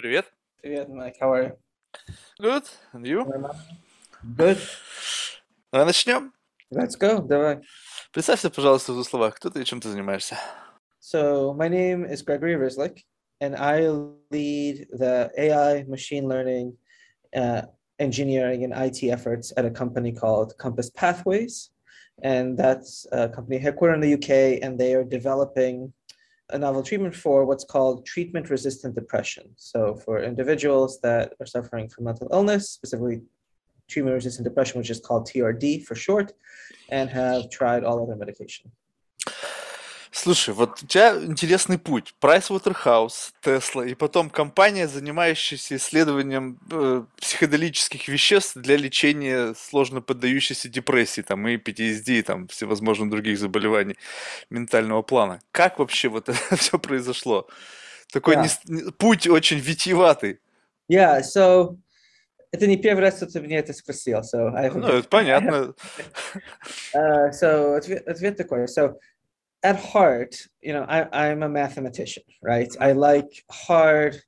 Привет. Привет, Mike. How are you? Good. And you? Good. Давай начнем. Let's go. Давай. Представься, пожалуйста, в двух словах, кто ты и чем ты занимаешься. So, my name is Gregory Ryslik, and I lead the AI, machine learning, uh, engineering, and IT efforts at a company called Compass Pathways. And that's a company headquartered in the UK, and they are developing a novel treatment for what's called treatment resistant depression. So, for individuals that are suffering from mental illness, specifically treatment resistant depression, which is called TRD for short, and have tried all other medication. Слушай, вот у тебя интересный путь. Pricewaterhouse, Tesla и потом компания, занимающаяся исследованием э, психоделических веществ для лечения сложно поддающейся депрессии, там, и PTSD, и там, всевозможных других заболеваний ментального плана. Как вообще вот это все произошло? Такой Yeah. не- путь очень витиеватый. Yeah, so это не первый раз, что ты меня это спросил. So I Ну, это понятно. Uh, so ответ, ответ такой. So at heart, you know, I, I'm a mathematician, right? I like hard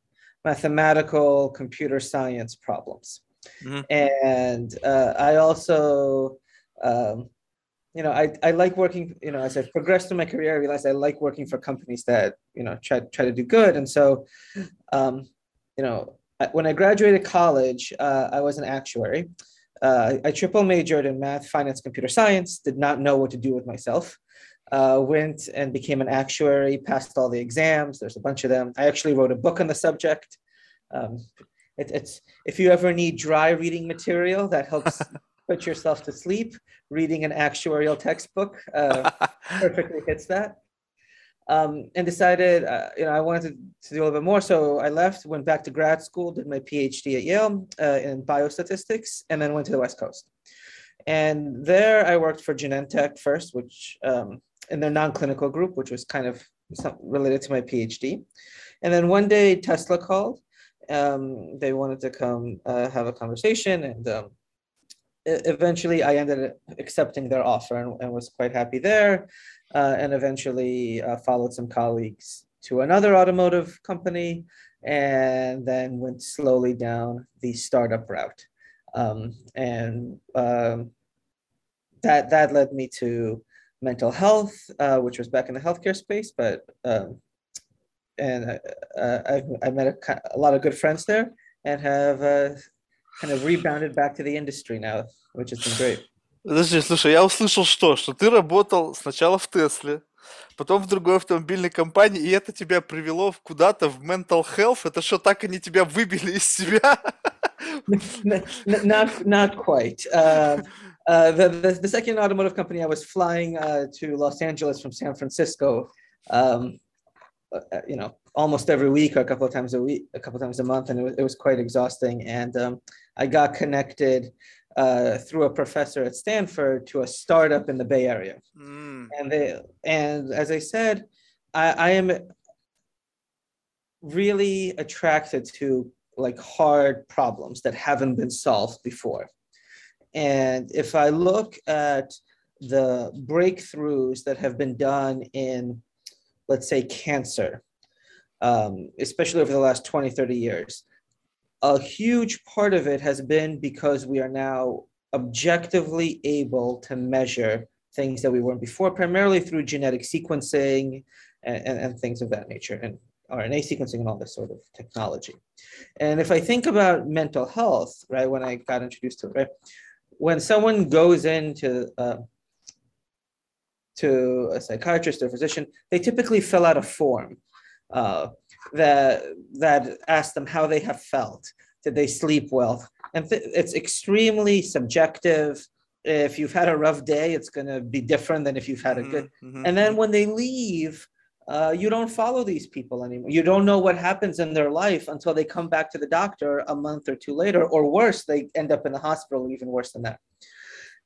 mathematical computer science problems. Mhm. And uh, I also, um, you know, I, I like working, you know, as I've progressed through my career, I realized I like working for companies that, you know, try, try to do good. And so, um, you know, when I graduated college, uh, I was an actuary. Uh, I triple majored in math, finance, computer science, did not know what to do with myself. Uh, went and became an actuary, passed all the exams. There's a bunch of them. I actually wrote a book on the subject. Um, it, it's if you ever need dry reading material that helps put yourself to sleep, reading an actuarial textbook uh, perfectly hits that. Um, and decided, uh, you know, I wanted to, to do a little bit more. So I left, went back to grad school, did my PhD at Yale uh, in biostatistics, and then went to the West Coast. And there I worked for Genentech first, which um, in their non-clinical group, which was kind of related to my PhD. And then one day Tesla called. Um, they wanted to come uh, have a conversation, and um, eventually I ended up accepting their offer and, and was quite happy there. Uh, and eventually uh, followed some colleagues to another automotive company, and then went slowly down the startup route. Um, and um, that that led me to mental health, uh, which was back in the healthcare space, but um, and uh, uh, I've I met a, a lot of good friends there, and have uh, kind of rebounded back to the industry now, which has been great. Подожди, слушай, я услышал что? Что ты работал сначала в Тесле, потом в другой автомобильной компании, и это тебя привело куда-то в mental health? Это что, так они тебя выбили из себя? N- n- not not quite. Uh, uh, the, the the second automotive company, I was flying uh, to Los Angeles from San Francisco. Um, uh, you know, almost every week or a couple of times a week, a couple of times a month, and it was, it was quite exhausting. And um, I got connected uh, through a professor at Stanford to a startup in the Bay Area. М, and they and as i said i i am really attracted to like hard problems that haven't been solved before and if i look at the breakthroughs that have been done in let's say cancer um, especially over the last 20 30 years a huge part of it has been because we are now objectively able to measure things that we weren't before, primarily through genetic sequencing and, and, and things of that nature, and RNA sequencing and all this sort of technology. And if I think about mental health, right, when I got introduced to it, right, when someone goes into uh, to a psychiatrist or physician, they typically fill out a form uh, that that asks them how they have felt. Did they sleep well? And th- it's extremely subjective. If you've had a rough day, it's going to be different than if you've had a mm-hmm, good. Mm-hmm. And then mm-hmm. when they leave, uh, you don't follow these people anymore. You don't know what happens in their life until they come back to the doctor a month or two later, or worse, they end up in the hospital, even worse than that.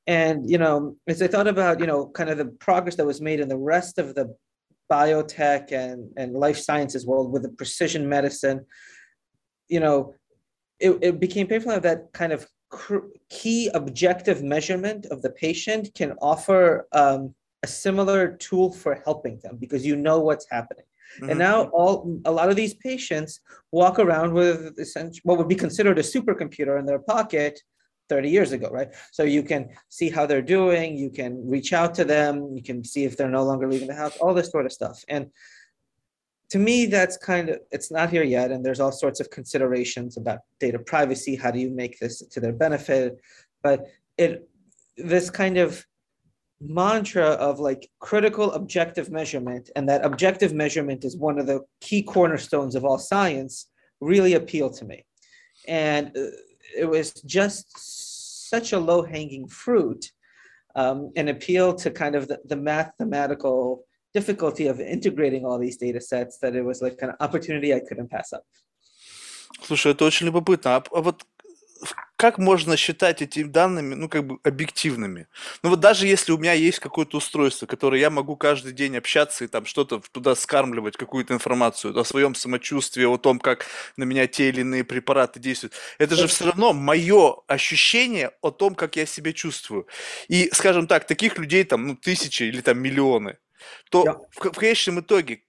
And you know, as I thought about you know kind of the progress that was made in the rest of the biotech and and life sciences world with the precision medicine, you know, it, it became painful that kind of key objective measurement of the patient can offer um, a similar tool for helping them because you know what's happening. Mm-hmm. And now all a lot of these patients walk around with what would be considered a supercomputer in their pocket 30 years ago, right? So you can see how they're doing, you can reach out to them, you can see if they're no longer leaving the house, all this sort of stuff. And to me, that's kind of it's not here yet, and there's all sorts of considerations about data privacy. How do you make this to their benefit? But it this kind of mantra of like critical objective measurement, and that objective measurement is one of the key cornerstones of all science, really appealed to me. And uh, it was just such a low hanging fruit, um, an appeal to kind of the, the mathematical difficulty of integrating all these data sets that it was like an opportunity I couldn't pass up. Слушай, это очень любопытно. А, а вот как можно считать эти данными, ну, как бы объективными? Ну, вот даже если у меня есть какое-то устройство, которое я могу каждый день общаться и там что-то туда скармливать, какую-то информацию о своем самочувствии, о том, как на меня те или иные препараты действуют, это же все равно мое ощущение о том, как я себя чувствую. И, скажем так, таких людей там, ну, тысячи или там миллионы. То yeah. в, в конечном итоге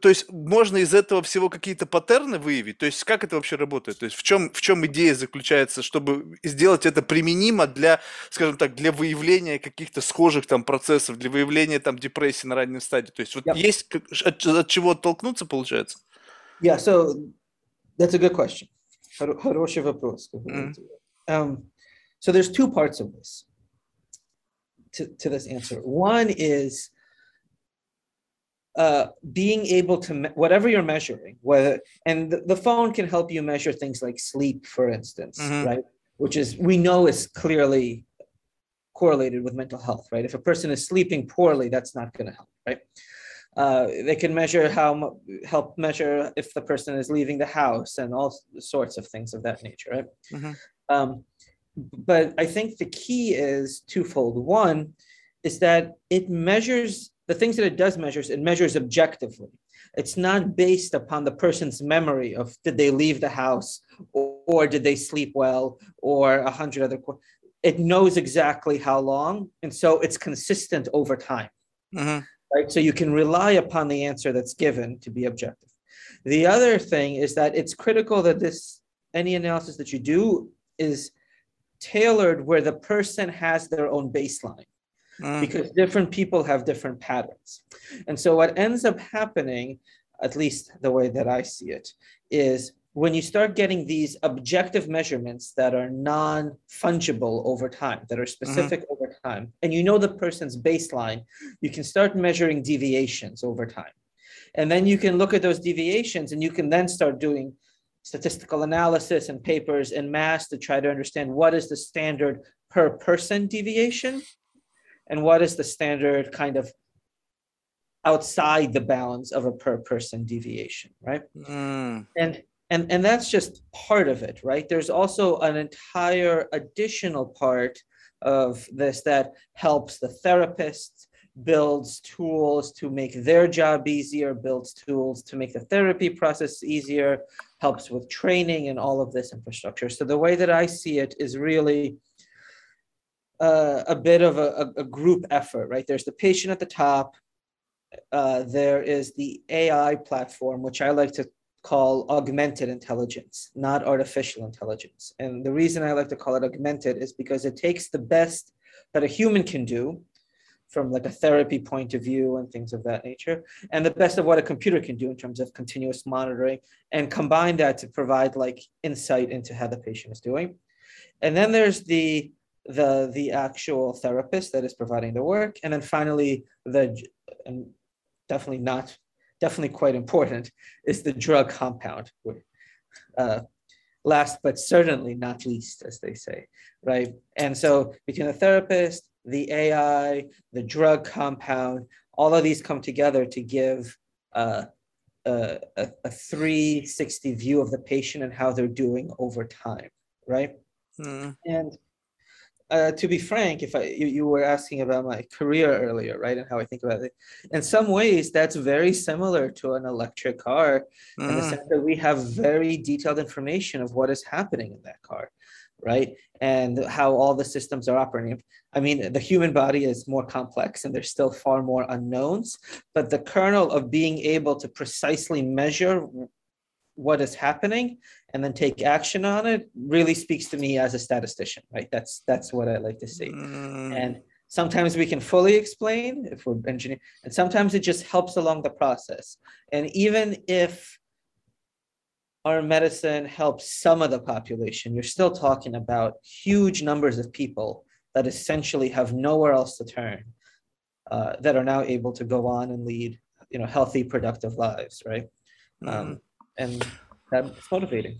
то есть можно из этого всего какие-то паттерны выявить? То есть как это вообще работает? То есть в чем, в чем идея заключается, чтобы сделать это применимо для, скажем так, для выявления каких-то схожих там процессов, для выявления там депрессии на ранней стадии? То есть вот yep. есть от, от чего оттолкнуться, получается? Yeah, so that's a good question. Хороший вопрос. Mm-hmm. Um, so there's two parts of this, to, to this answer. One is uh, being able to me- whatever you're measuring, whether and the, the, phone can help you measure things like sleep, for instance, mm-hmm. right? Which is we know is clearly correlated with mental health, right? If a person is sleeping poorly, that's not going to help, right? Uh, they can measure how help measure if the person is leaving the house and all sorts of things of that nature, right? Mm-hmm. Um, but I think the key is twofold. One is that it measures the things that it does measures, it measures objectively. It's not based upon the person's memory of did they leave the house or, or did they sleep well or a hundred other. It knows exactly how long, and so it's consistent over time. Mm-hmm. Right, so you can rely upon the answer that's given to be objective. The other thing is that it's critical that this any analysis that you do is tailored where the person has their own baseline mm. because different people have different patterns. And so what ends up happening, at least the way that I see it, is when you start getting these objective measurements that are non-fungible over time, that are mm-hmm. specific mm-hmm. over time, and you know the person's baseline, you can start measuring deviations over time. And then you can look at those deviations and you can then start doing statistical analysis and papers in mass to try to understand what is the standard per person deviation and what is the standard kind of outside the bounds of a per person deviation right? Mm. and and and that's just part of it right? There's also an entire additional part of this that helps the therapist builds tools to make their job easier builds tools to make the therapy process easier helps with training and all of this infrastructure. So the way that i see it is really uh, a bit of a, a, group effort, right? There's the patient at the top. Uh, there is the AI platform, which I like to call augmented intelligence, not artificial intelligence. And the reason I like to call it augmented is because it takes the best that a human can do from like a therapy point of view and things of that nature and the best of what a computer can do in terms of continuous monitoring and combine that to provide like insight into how the patient is doing and then there's the the the actual therapist that is providing the work, and then finally the and definitely not definitely quite important is the drug compound. Uh, last but certainly not least, as they say, right? And so between the therapist, the AI, the drug compound, all of these come together to give uh, a, a, a 360 view of the patient and how they're doing over time, right? Mm. And uh, to be frank, if I you, you, were asking about my career earlier, right, and how I think about it, in some ways that's very similar to an electric car, mm. in the mm. sense that we have very detailed information of what is happening in that car. right? And how all the systems are operating. I mean, the human body is more complex and there's still far more unknowns, but the kernel of being able to precisely measure what is happening and then take action on it really speaks to me as a statistician, right? That's that's what I like to see. Mm. And sometimes we can fully explain if we're engineering, and sometimes it just helps along the process. And even if our medicine helps some of the population, you're still talking about huge numbers of people that essentially have nowhere else to turn, uh, that are now able to go on and lead, you know, healthy, productive lives, right? Um, mm-hmm. and that's motivating.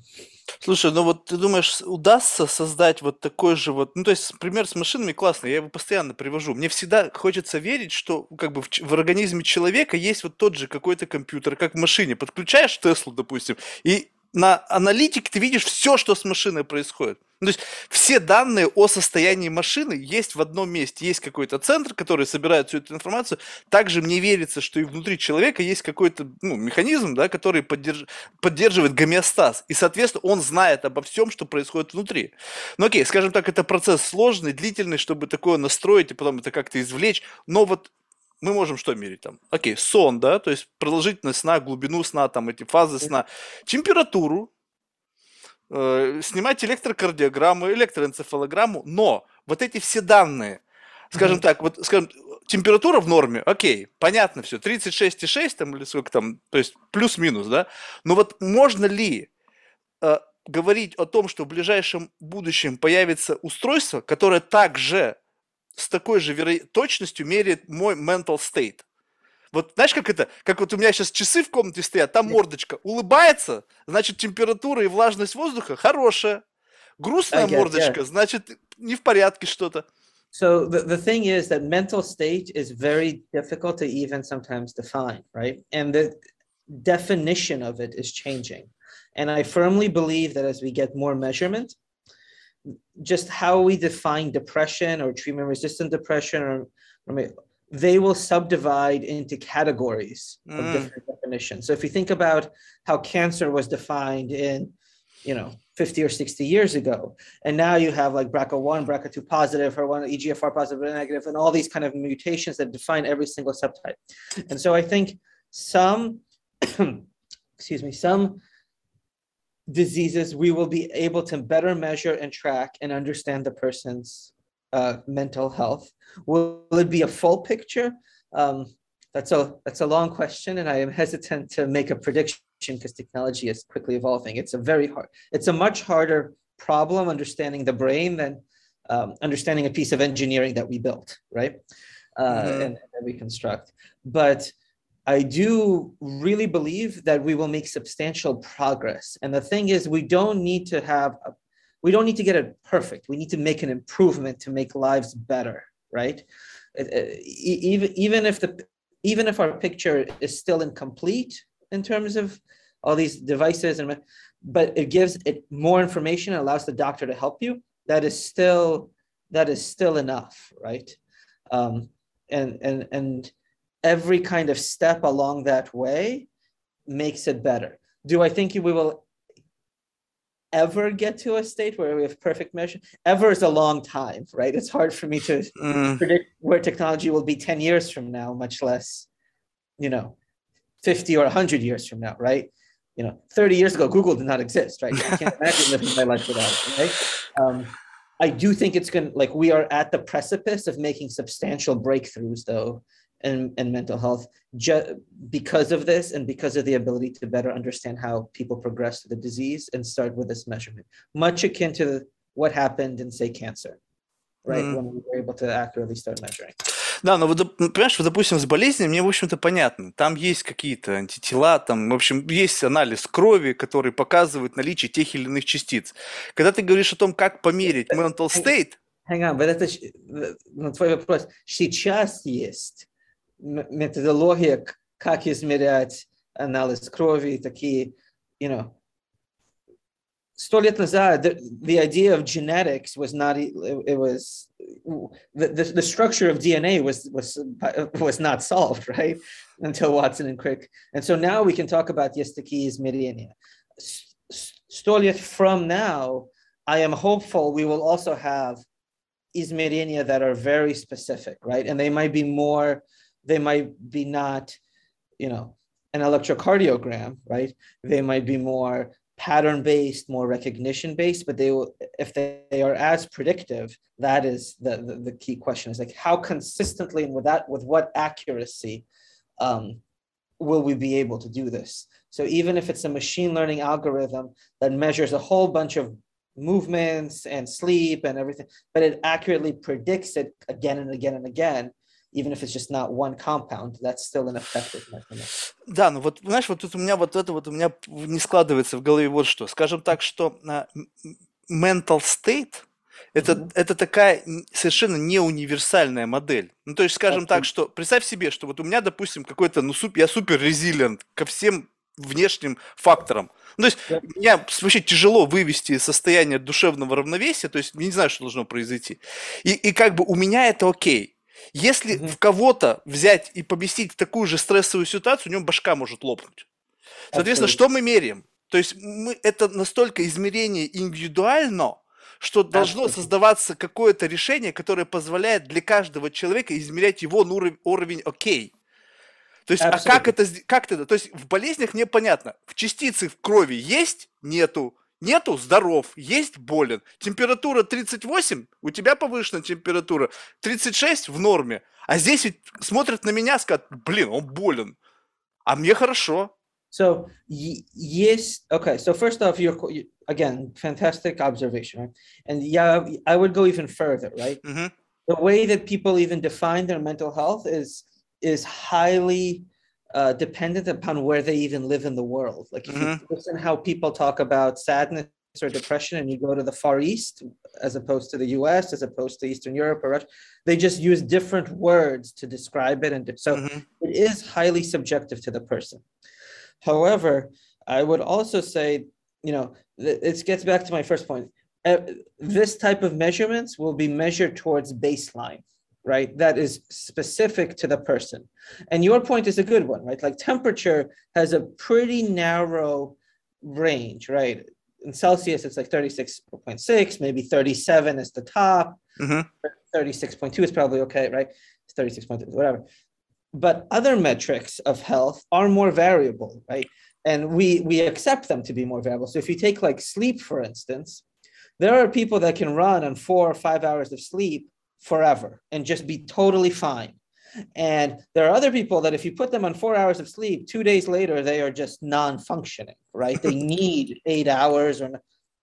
Слушай, ну вот ты думаешь, удастся создать вот такой же вот, ну то есть пример с машинами классный, я его постоянно привожу. Мне всегда хочется верить, что как бы в, в организме человека есть вот тот же какой-то компьютер, как в машине. Подключаешь Теслу, допустим, и на аналитике ты видишь все, что с машиной происходит. То есть все данные о состоянии машины есть в одном месте. Есть какой-то центр, который собирает всю эту информацию. Также мне верится, что и внутри человека есть какой-то ну, механизм, да, который поддерж... поддерживает гомеостаз. И, соответственно, он знает обо всем, что происходит внутри. Ну окей, скажем так, это процесс сложный, длительный, чтобы такое настроить и потом это как-то извлечь. Но вот мы можем что мерить там? Окей, сон, да, то есть продолжительность сна, глубину сна, там эти фазы сна, температуру, э, снимать электрокардиограмму, электроэнцефалограмму, но вот эти все данные, скажем mm-hmm. так, вот, скажем, температура в норме, окей, понятно все, 36,6 там или сколько там, то есть плюс-минус, да, но вот можно ли э, говорить о том, что в ближайшем будущем появится устройство, которое также с такой же веро... точностью меряет мой mental state. Вот знаешь, как это? Как вот у меня сейчас часы в комнате стоят, там мордочка улыбается, значит температура и влажность воздуха хорошая. Грустная guess, мордочка, yeah. значит не в порядке что-то. So the, the thing is that mental state is very difficult to even sometimes define, right? And the definition of it is changing. And I firmly believe that as we get more measurement, just how we define depression or treatment resistant depression or, or they will subdivide into categories mm. of different definitions. So if you think about how cancer was defined in, you know, 50 or 60 years ago, and now you have like BRCA1, BRCA2 positive, or one EGFR positive or negative, and all these kind of mutations that define every single subtype. And so I think some, excuse me, some diseases, we will be able to better measure and track and understand the person's uh, mental health. Will, will, it be a full picture? Um, that's a that's a long question, and I am hesitant to make a prediction because technology is quickly evolving. It's a very hard. It's a much harder problem understanding the brain than um, understanding a piece of engineering that we built, right? Uh, mm-hmm. and, and that we construct. But I do really believe that we will make substantial progress. And the thing is, we don't need to have, a, we don't need to get it perfect. We need to make an improvement to make lives better, right? Even even if the even if our picture is still incomplete in terms of all these devices and but it gives it more information and allows the doctor to help you that is still that is still enough right um, and and and every kind of step along that way makes it better. Do I think we will ever get to a state where we have perfect measure? Ever is a long time, right? It's hard for me to mm. predict where technology will be 10 years from now, much less, you know, 50 or 100 years from now, right? You know, 30 years ago, Google did not exist, right? I can't imagine living my life without it, right? Um, I do think it's going to, like, we are at the precipice of making substantial breakthroughs, though, and, and mental health ju- because of this and because of the ability to better understand how people progress to the disease and start with this measurement much akin to what happened in say cancer right mm. when we were able to accurately start measuring Да, но вот, понимаешь, вот, допустим, с болезнью мне, в общем-то, понятно. Там есть какие-то антитела, там, в общем, есть анализ крови, который показывает наличие тех или иных частиц. Когда ты говоришь о том, как померить mental state... Hang on, but это, на твой вопрос, сейчас есть методология, как измерять анализ крови, такие, you know, сто лет назад, the, the idea of genetics was not, it, it was, the, the, the structure of DNA was, was, was not solved, right? Until Watson and Crick. And so now we can talk about yes, the key is измерения. Сто лет from now, I am hopeful we will also have izmерения that are very specific, right? And they might be more, they might be not, you know, an electrocardiogram, right? They might be more pattern based, more recognition based, but they will, if they, they are as predictive, that is the, the, the, key question is like how consistently and with that, with what accuracy um, will we be able to do this? So even if it's a machine learning algorithm that measures a whole bunch of movements and sleep and everything, but it accurately predicts it again and again and again, even if it's just not one compound, that's still an effective mechanism. Да, ну вот, знаешь, вот тут у меня вот это вот у меня не складывается в голове вот что. Скажем так, что uh, mental state это, mm-hmm. это такая совершенно не универсальная модель. Ну, то есть, скажем okay. так, что представь себе, что вот у меня, допустим, какой-то, ну, суп, я супер резилент ко всем внешним факторам. Ну, то есть yeah. меня вообще тяжело вывести из состояния душевного равновесия, то есть не знаю, что должно произойти. И, и как бы у меня это окей. Если mm-hmm. в кого-то взять и поместить в такую же стрессовую ситуацию, у него башка может лопнуть. Соответственно, Absolutely. что мы меряем? То есть мы, это настолько измерение индивидуально, что должно Absolutely. создаваться какое-то решение, которое позволяет для каждого человека измерять его уровень, уровень окей. То есть, Absolutely. а как это, как это? То есть в болезнях непонятно. В частицы в крови есть, нету. Нету, здоров, есть, болен. Температура 38, у тебя повышенная температура, 36 в норме. А здесь ведь смотрят на меня, скажут, блин, он болен. А мне хорошо. So yes, okay. So first off, you're again fantastic observation, right? And yeah, I would go even further, right? Mm-hmm. The way that people even define their mental health is is highly uh, dependent upon where they even live in the world. Like if mm-hmm. you listen how people talk about sadness or depression, and you go to the Far East as opposed to the U.S., as opposed to Eastern Europe or Russia, they just use different words to describe it, and so mm-hmm. it is highly subjective to the person. However, I would also say, you know, it gets back to my first point. Uh, this type of measurements will be measured towards baseline right? That is specific to the person. And your point is a good one, right? Like temperature has a pretty narrow range, right? In Celsius, it's like 36.6, maybe 37 is the top. Mm-hmm. 36.2 is probably okay, right? It's 36.2, whatever. But other metrics of health are more variable, right? And we we accept them to be more variable. So if you take like sleep, for instance, there are people that can run on four or five hours of sleep forever and just be totally fine. And there are other people that if you put them on four hours of sleep, two days later, they are just non functioning, right? they need eight hours or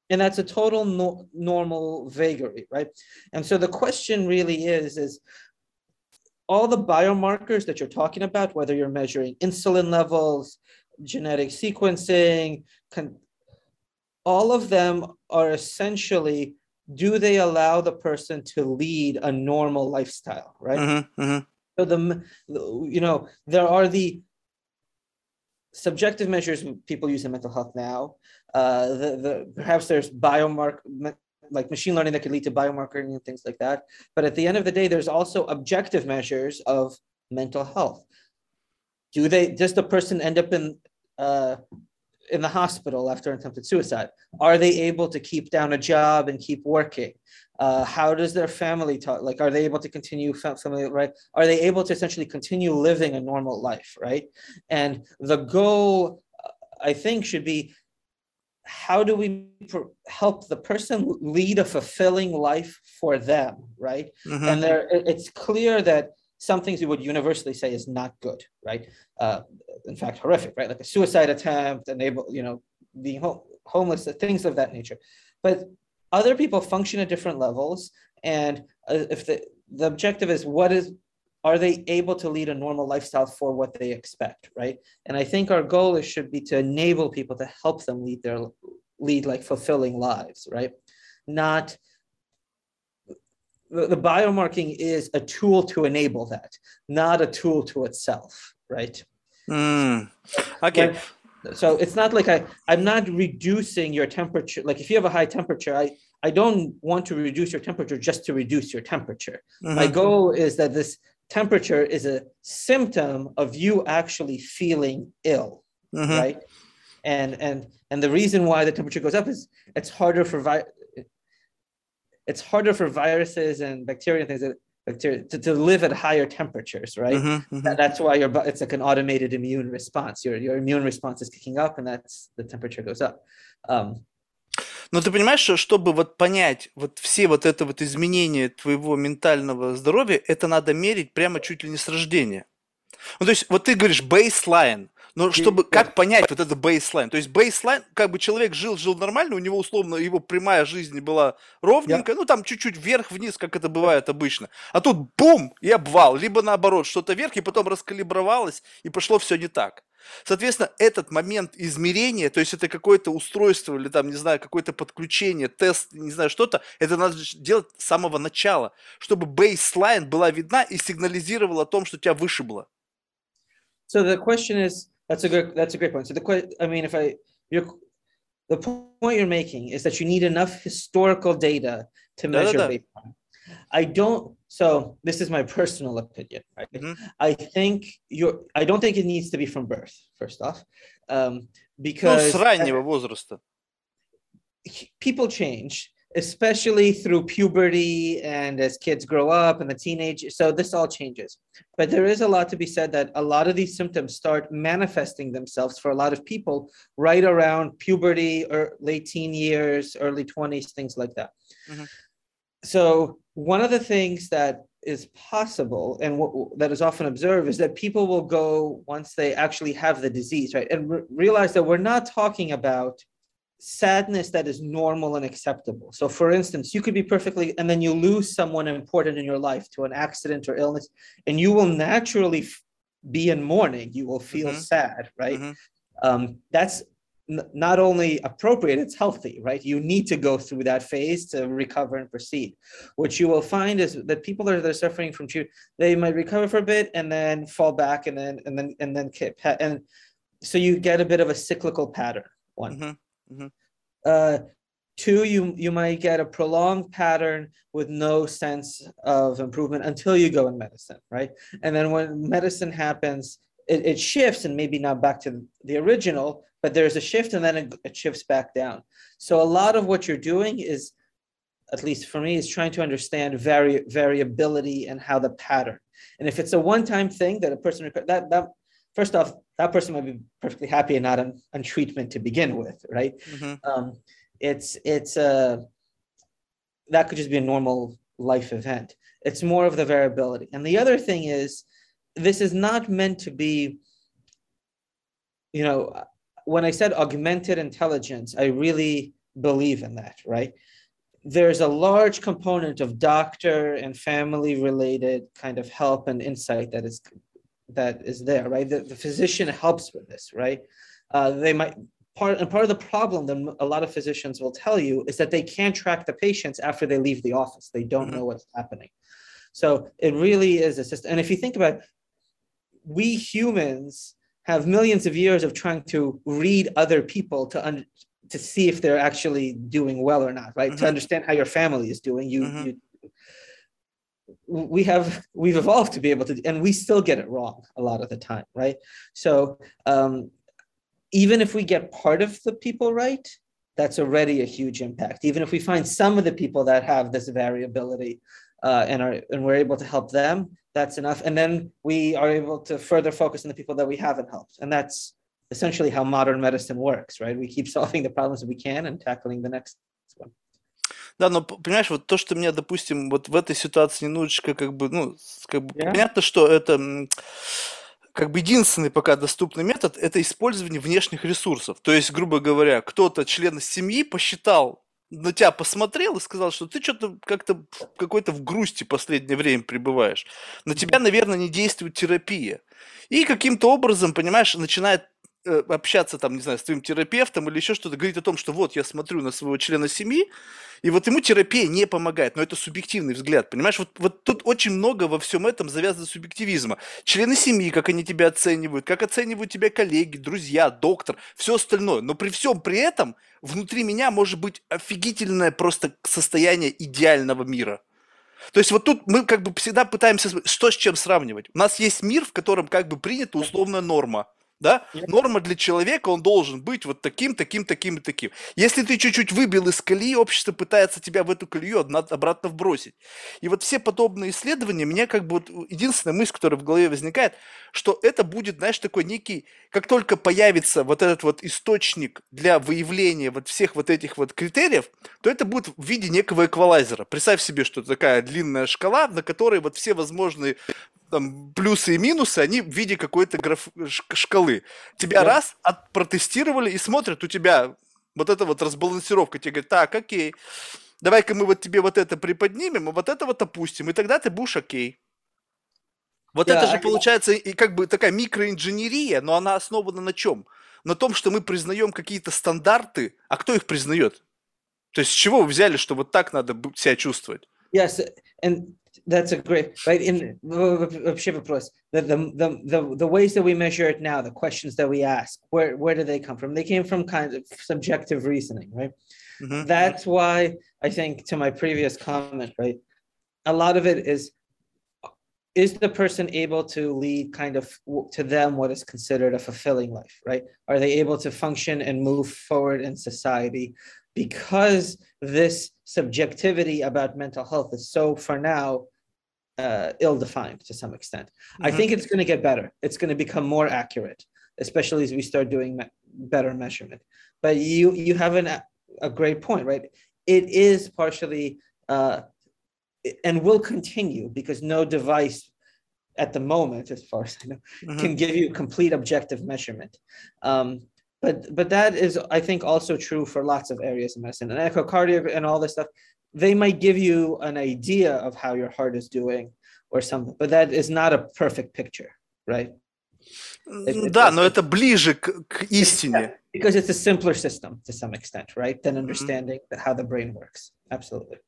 and that's a total no, normal vagary right and so the question really is is all the biomarkers that you're talking about whether you're measuring insulin levels genetic sequencing con- all of them are essentially do they allow the person to lead a normal lifestyle right? Mm-hmm, mm-hmm. so the you know there are the subjective measures people use in mental health now. Uh, the, the perhaps there's biomarker like machine learning that could lead to biomarkering and things like that. But at the end of the day there's also objective measures of mental health. Do they does the person end up in uh, in the hospital after an attempted suicide? Are they able to keep down a job and keep working? Uh, how does their family talk? Like, are they able to continue family, right? Are they able to essentially continue living a normal life, right? And the goal, I think, should be how do we help the person lead a fulfilling life for them, right? Mm-hmm. And there, it's clear that some things we would universally say is not good, right? Uh, in fact, horrific, right? Like a suicide attempt, enable, you know, being homeless, things of that nature. But other people function at different levels, and uh, if the the objective is what is are they able to lead a normal lifestyle for what they expect, right? And I think our goal is should be to enable people to help them lead their lead like fulfilling lives, right? Not the, the biomarking is a tool to enable that, not a tool to itself, right? Mm. Okay. So it's not like I, I'm not reducing your temperature. Like if you have a high temperature, I, I don't want to reduce your temperature just to reduce your temperature. Mm-hmm. My goal is that this temperature is a symptom of you actually feeling ill, mm-hmm. right? And and and the reason why the temperature goes up is it's harder for vi- it's harder for viruses and bacteria and things that bacteria to, to live at higher temperatures, right? Мгм. And that's why your it's like an automated immune response. Your your immune response is kicking up, and that's the temperature goes up. Um, Но ты понимаешь, что чтобы вот понять вот все вот это вот изменения твоего ментального здоровья, это надо мерить прямо чуть ли не с рождения. Ну, то есть, вот ты говоришь бейслайн, но чтобы, да. как понять вот это бейслайн? То есть бейслайн, как бы человек жил, жил нормально, у него условно его прямая жизнь была ровненькая, ну, там чуть-чуть вверх-вниз, как это бывает обычно. А тут бум, и обвал, либо наоборот, что-то вверх, и потом раскалибровалось, и пошло все не так. Соответственно, этот момент измерения, то есть это какое-то устройство или там, не знаю, какое-то подключение, тест, не знаю, что-то, это надо делать с самого начала, чтобы бейслайн была видна и сигнализировала о том, что тебя вышибло. so the question is that's a good that's a great point. So the question, I mean, if I you're the point you're making is that you need enough historical data to Da, da, measure da. baseline. I don't. So this is my personal opinion. Right? Mhm. I think you're. I don't think it needs to be from birth. First off, um, Ну, because с раннего возраста. people change, especially through puberty and as kids grow up and the teenage. So this all changes. But there is a lot to be said that a lot of these symptoms start manifesting themselves for a lot of people right around puberty or late teen years, early 20s, things like that. Mhm. So one of the things that is possible and what that is often observed is that people will go once they actually have the disease, right? And re- realize that we're not talking about sadness that is normal and acceptable. So, for instance, you could be perfectly, and then you lose someone important in your life to an accident or illness, and you will naturally f- be in mourning. You will feel Mhm. sad, right? Mhm. Um, that's n- not only appropriate, it's healthy, right? You need to go through that phase to recover and proceed. What you will find is that people that are suffering from treat, they might recover for a bit and then fall back and then and then and then and so you get a bit of a cyclical pattern. One. Mm-hmm. Uh, two, you you might get a prolonged pattern with no sense of improvement until you go in medicine, right? And then when medicine happens, it, it shifts and maybe not back to the original, but there's a shift and then it, it shifts back down. So a lot of what you're doing is, at least for me, is trying to understand vari- variability and how the pattern. And if it's a one-time thing that a person that that first off, that person might be perfectly happy and not on, on treatment to begin with, right? Mm-hmm. Um, it's it's uh, that could just be a normal life event. It's more of the variability. And the other thing is, this is not meant to be. You know, when I said augmented intelligence, I really believe in that, right? There's a large component of doctor and family related kind of help and insight that is that is there, right? The, the physician helps with this, right? Uh, they might part and part of the problem that a lot of physicians will tell you is that they can't track the patients after they leave the office. They don't Mhm. know what's happening. So it really is a system. And if you think about it, we humans have millions of years of trying to read other people to un- to see if they're actually doing well or not, right? To Mhm. understand how your family is doing. You, Mhm. you we have we've evolved to be able to and we still get it wrong a lot of the time right? So um, even if we get part of the people right that's already a huge impact. Even if we find some of the people that have this variability uh, and are and we're able to help them that's enough. And then we are able to further focus on the people that we haven't helped. And that's essentially how modern medicine works right? We keep solving the problems that we can and tackling the next Да, но п- понимаешь, вот то, что меня, допустим, вот в этой ситуации немножечко как бы, ну, с- как бы Yeah. понятно, что это м, как бы единственный пока доступный метод это использование внешних ресурсов. То есть, грубо говоря, кто-то член семьи посчитал, на тебя посмотрел и сказал, что ты что-то как-то в- какой-то в грусти последнее время пребываешь. На тебя, наверное, не действует терапия. И каким-то образом, понимаешь, начинает общаться там, не знаю, с твоим терапевтом или еще что-то, говорить о том, что вот я смотрю на своего члена семьи, и вот ему терапия не помогает, но это субъективный взгляд, понимаешь? Вот, вот тут очень много во всем этом завязано субъективизма. Члены семьи, как они тебя оценивают, как оценивают тебя коллеги, друзья, доктор, все остальное. Но при всем при этом внутри меня может быть офигительное просто состояние идеального мира. То есть вот тут мы как бы всегда пытаемся, что с чем сравнивать. У нас есть мир, в котором как бы принята условная норма. Да? Норма для человека, он должен быть вот таким, таким, таким и таким. Если ты чуть-чуть выбил из колеи, общество пытается тебя в эту колею обратно вбросить. И вот все подобные исследования, меня как бы вот единственная мысль, которая в голове возникает, что это будет, знаешь, такой некий, как только появится вот этот вот источник для выявления вот всех вот этих вот критериев, то это будет в виде некого эквалайзера. Представь себе, что такая длинная шкала, на которой вот все возможные там, плюсы и минусы, они в виде какой-то граф... шкалы. Тебя да. раз от... протестировали и смотрят, у тебя вот эта вот разбалансировка, тебе говорят, так, окей, давай-ка мы вот тебе вот это приподнимем, а вот это вот опустим, и тогда ты будешь окей. Вот да, это же получается и как бы такая микроинженерия, но она основана на чем? На том, что мы признаем какие-то стандарты, а кто их признает? То есть с чего вы взяли, что вот так надо себя чувствовать? Yes, and that's a great right in вообще вопрос the, the the the the ways that we measure it now the questions that we ask where where do they come from they came from kind of subjective reasoning right mm-hmm. that's why i think to my previous comment right a lot of it is is the person able to lead kind of to them what is considered a fulfilling life right are they able to function and move forward in society because this subjectivity about mental health is so for now uh, ill-defined to some extent. Mm-hmm. I think it's going to get better. It's going to become more accurate, especially as we start doing me- better measurement. But you you have an, a great point, right? It is partially uh, and will continue because no device at the moment, as far as I know, mm-hmm. can give you complete objective measurement. Um, but but that is, I think, also true for lots of areas of medicine and echocardiogram and all this stuff they might give you an idea of how your heart is doing or something, but that is not a perfect picture, right? It, да, но это ближе к, к истине. Because it's a simpler system to some extent, right? Than understanding mm-hmm. how the brain works. Absolutely.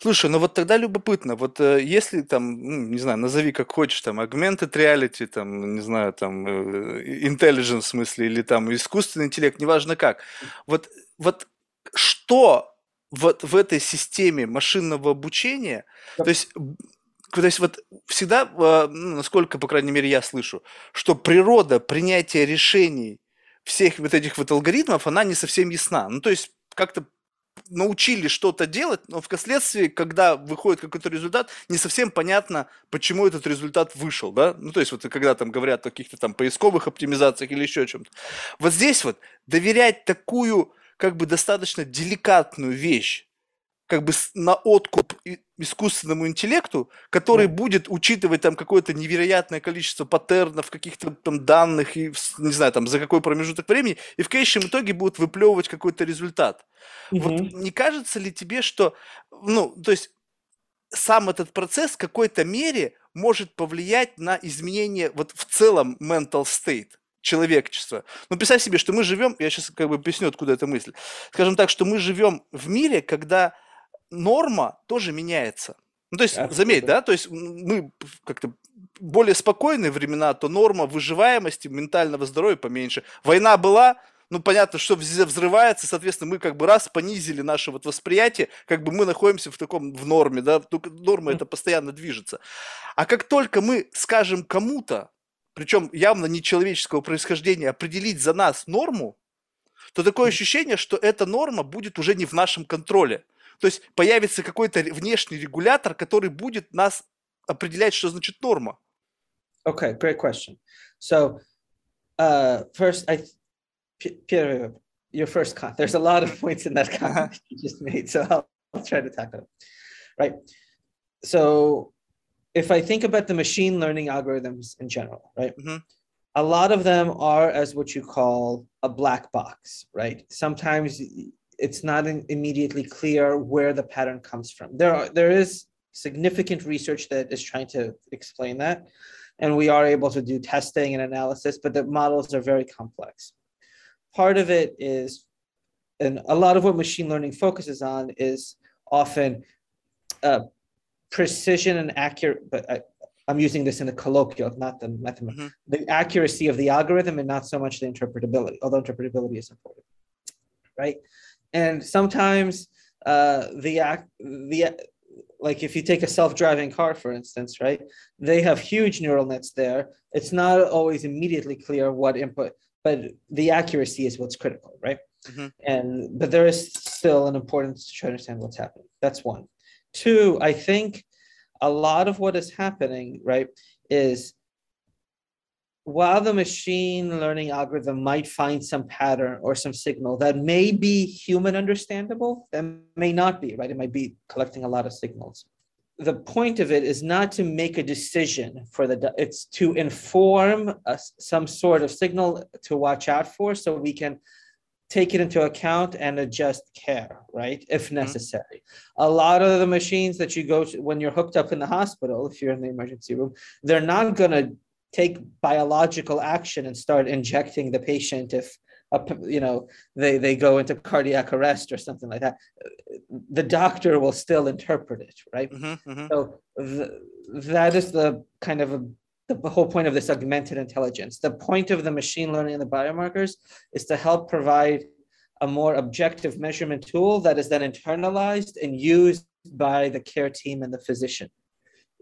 Слушай, ну вот тогда любопытно, вот э, если там, ну, не знаю, назови как хочешь, там, augmented reality, там, не знаю, там, э, intelligence в смысле, или там искусственный интеллект, неважно как, вот, вот что вот в этой системе машинного обучения, то есть то есть вот всегда, а, ну, насколько, по крайней мере, я слышу, что природа принятия решений всех вот этих вот алгоритмов, она не совсем ясна. Ну, то есть как-то научили что-то делать, но впоследствии, когда выходит какой-то результат, не совсем понятно, почему этот результат вышел, да? Ну, то есть вот когда там говорят о каких-то там поисковых оптимизациях или еще о чем-то. Вот здесь вот доверять такую как бы достаточно деликатную вещь, как бы на откуп искусственному интеллекту, который да. будет учитывать там какое-то невероятное количество паттернов, каких-то там данных и не знаю там за какой промежуток времени, и в конечном итоге будет выплевывать какой-то результат. Угу. Вот не кажется ли тебе, что, ну, то есть сам этот процесс в какой-то мере может повлиять на изменение вот в целом mental state? Человечества. Ну, представь себе, что мы живем, я сейчас как бы объясню, откуда эта мысль. Скажем так, что мы живем в мире, когда норма тоже меняется. Ну, то есть, Absolutely. заметь, да, то есть мы как-то более спокойные времена, то норма выживаемости, ментального здоровья поменьше. Война была, ну, понятно, что взрывается, соответственно, мы как бы раз понизили наше вот восприятие, как бы мы находимся в таком, в норме, да, норма это постоянно движется. А как только мы скажем кому-то, причем явно не человеческого происхождения, определить за нас норму, то такое ощущение, что эта норма будет уже не в нашем контроле. То есть появится какой-то внешний регулятор, который будет нас определять, что значит норма. Okay, great question. So, uh, first, I, Pierre, your first comment. There's a lot of points in that comment you just made, so I'll, I'll try to tackle it. Right. So, if I think about the machine learning algorithms in general, right? Mm-hmm. A lot of them are as what you call a black box, right? Sometimes it's not immediately clear where the pattern comes from. There are there is significant research that is trying to explain that, and we are able to do testing and analysis, but the models are very complex. Part of it is, and a lot of what machine learning focuses on is often uh, precision and accurate, but I, am using this in a colloquial, not the method, mm-hmm. the accuracy of the algorithm and not so much the interpretability, although interpretability is important, right? And sometimes uh, the the like if you take a self-driving car for instance right they have huge neural nets there it's not always immediately clear what input but the accuracy is what's critical right mm-hmm. and but there is still an importance to try to understand what's happening that's one two i think a lot of what is happening right is while the machine learning algorithm might find some pattern or some signal that may be human understandable, that may not be, right? It might be collecting a lot of signals. The point of it is not to make a decision for the, it's to inform us some sort of signal to watch out for so we can take it into account and adjust care, right? If mm-hmm. necessary. Mm-hmm. A lot of the machines that you go to when you're hooked up in the hospital, if you're in the emergency room, they're not going to take biological action and start injecting the patient if you know they they go into cardiac arrest or something like that the doctor will still interpret it right mm-hmm, mm-hmm. so th- that is the kind of a, the whole point of this augmented intelligence. The point of the machine learning and the biomarkers is to help provide a more objective measurement tool that is then internalized and used by the care team and the physician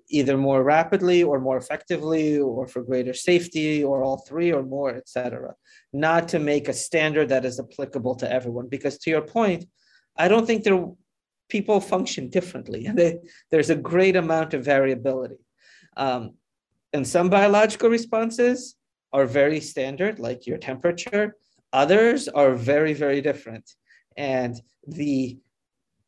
either more rapidly or more effectively or for greater safety or all three or more etc not to make a standard that is applicable to everyone because to your point i don't think there people function differently. And they, there's a great amount of variability. Um, and some biological responses are very standard like your temperature others are very very different and the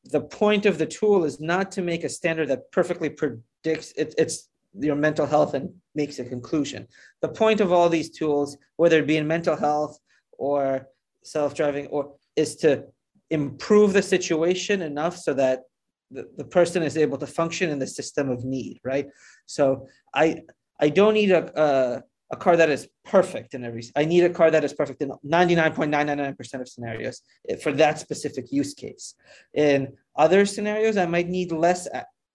the point of the tool is not to make a standard that perfectly predicts it, it's your mental health and makes a conclusion. The point of all these tools, whether it be in mental health or self-driving, or is to improve the situation enough so that the, the person is able to function in the system of need, right? So I I don't need a, a a car that is perfect in every i need a car that is perfect in 99.999% of scenarios for that specific use case in other scenarios i might need less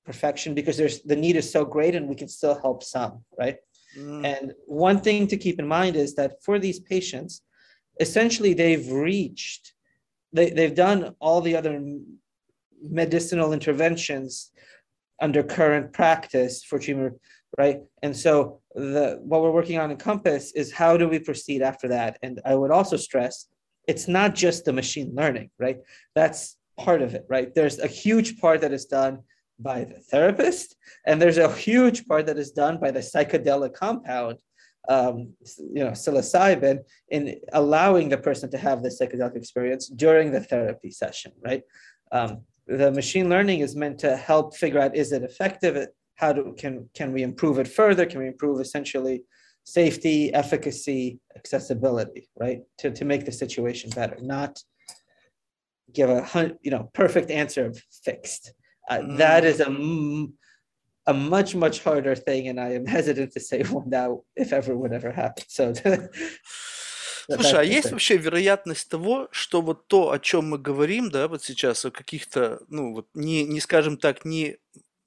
perfection because there's the need is so great and we can still help some right mm. and one thing to keep in mind is that for these patients essentially they've reached they, they've done all the other medicinal interventions under current practice for treatment right? And so the what we're working on in Compass is how do we proceed after that? And i would also stress it's not just the machine learning right? That's part of it right? There's a huge part that is done by the therapist and there's a huge part that is done by the psychedelic compound um, you know psilocybin in allowing the person to have the psychedelic experience during the therapy session right? Um, the machine learning is meant to help figure out is it effective how do can can we improve it further can we improve essentially safety efficacy accessibility right to, to make the situation better not give a you know perfect answer of fixed uh, mm. that is a a much much harder thing and i am hesitant to say one now if ever would ever happen so Слушай, а есть вообще вероятность того, что вот то, о чем мы говорим, да, вот сейчас, о каких-то, ну, вот не, не скажем так, не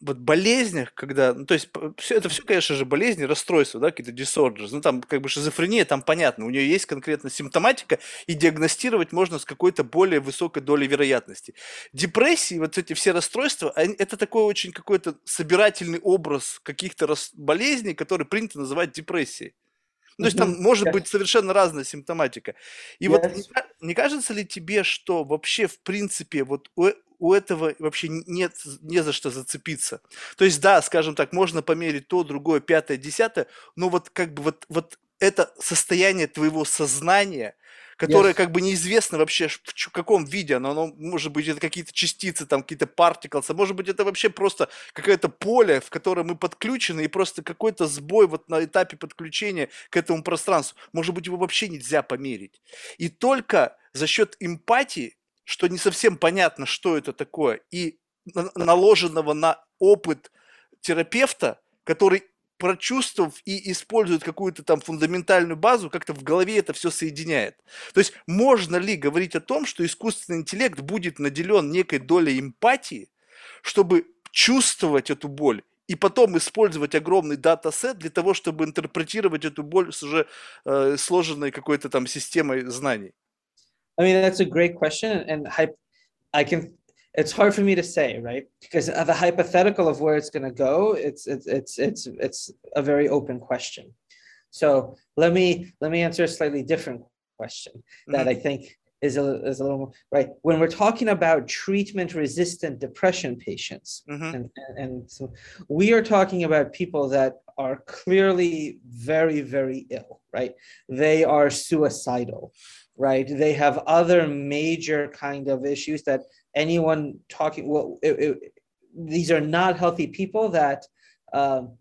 вот болезнях, когда, ну, то есть все, это все, конечно же, болезни, расстройства, да, какие-то disorders, ну, там как бы шизофрения, там понятно, у нее есть конкретно симптоматика, и диагностировать можно с какой-то более высокой долей вероятности. Депрессии, вот эти все расстройства, они, это такой очень какой-то собирательный образ каких-то рас... болезней, которые принято называть депрессией. Ну, то есть там может быть совершенно разная симптоматика. И yes. вот не, не кажется ли тебе, что вообще в принципе вот у, у этого вообще нет не за что зацепиться? То есть да, скажем так, можно померить то, другое, пятое, десятое, но вот как бы вот, вот это состояние твоего сознания – которое yes. как бы неизвестно вообще в каком виде оно, оно может быть это какие-то частицы, там какие-то particles, а может быть это вообще просто какое-то поле, в которое мы подключены и просто какой-то сбой вот на этапе подключения к этому пространству, может быть его вообще нельзя померить. И только за счет эмпатии, что не совсем понятно, что это такое, и наложенного на опыт терапевта, который прочувствовав и использует какую-то там фундаментальную базу, как-то в голове это все соединяет. То есть можно ли говорить о том, что искусственный интеллект будет наделен некой долей эмпатии, чтобы чувствовать эту боль и потом использовать огромный датасет для того, чтобы интерпретировать эту боль с уже э, сложенной какой-то там системой знаний? I mean, that's a great question, and I, I can it's hard for me to say, right? Because the hypothetical of where it's going to go, it's it's it's it's it's a very open question. So let me let me answer a slightly different question that mm-hmm. I think is a, is a little more, right. When we're talking about treatment resistant depression patients, mm-hmm. and, and so we are talking about people that are clearly very, very ill, right? They are suicidal, right? They have other major kind of issues that anyone talking, well, it, it, these are not healthy people that um,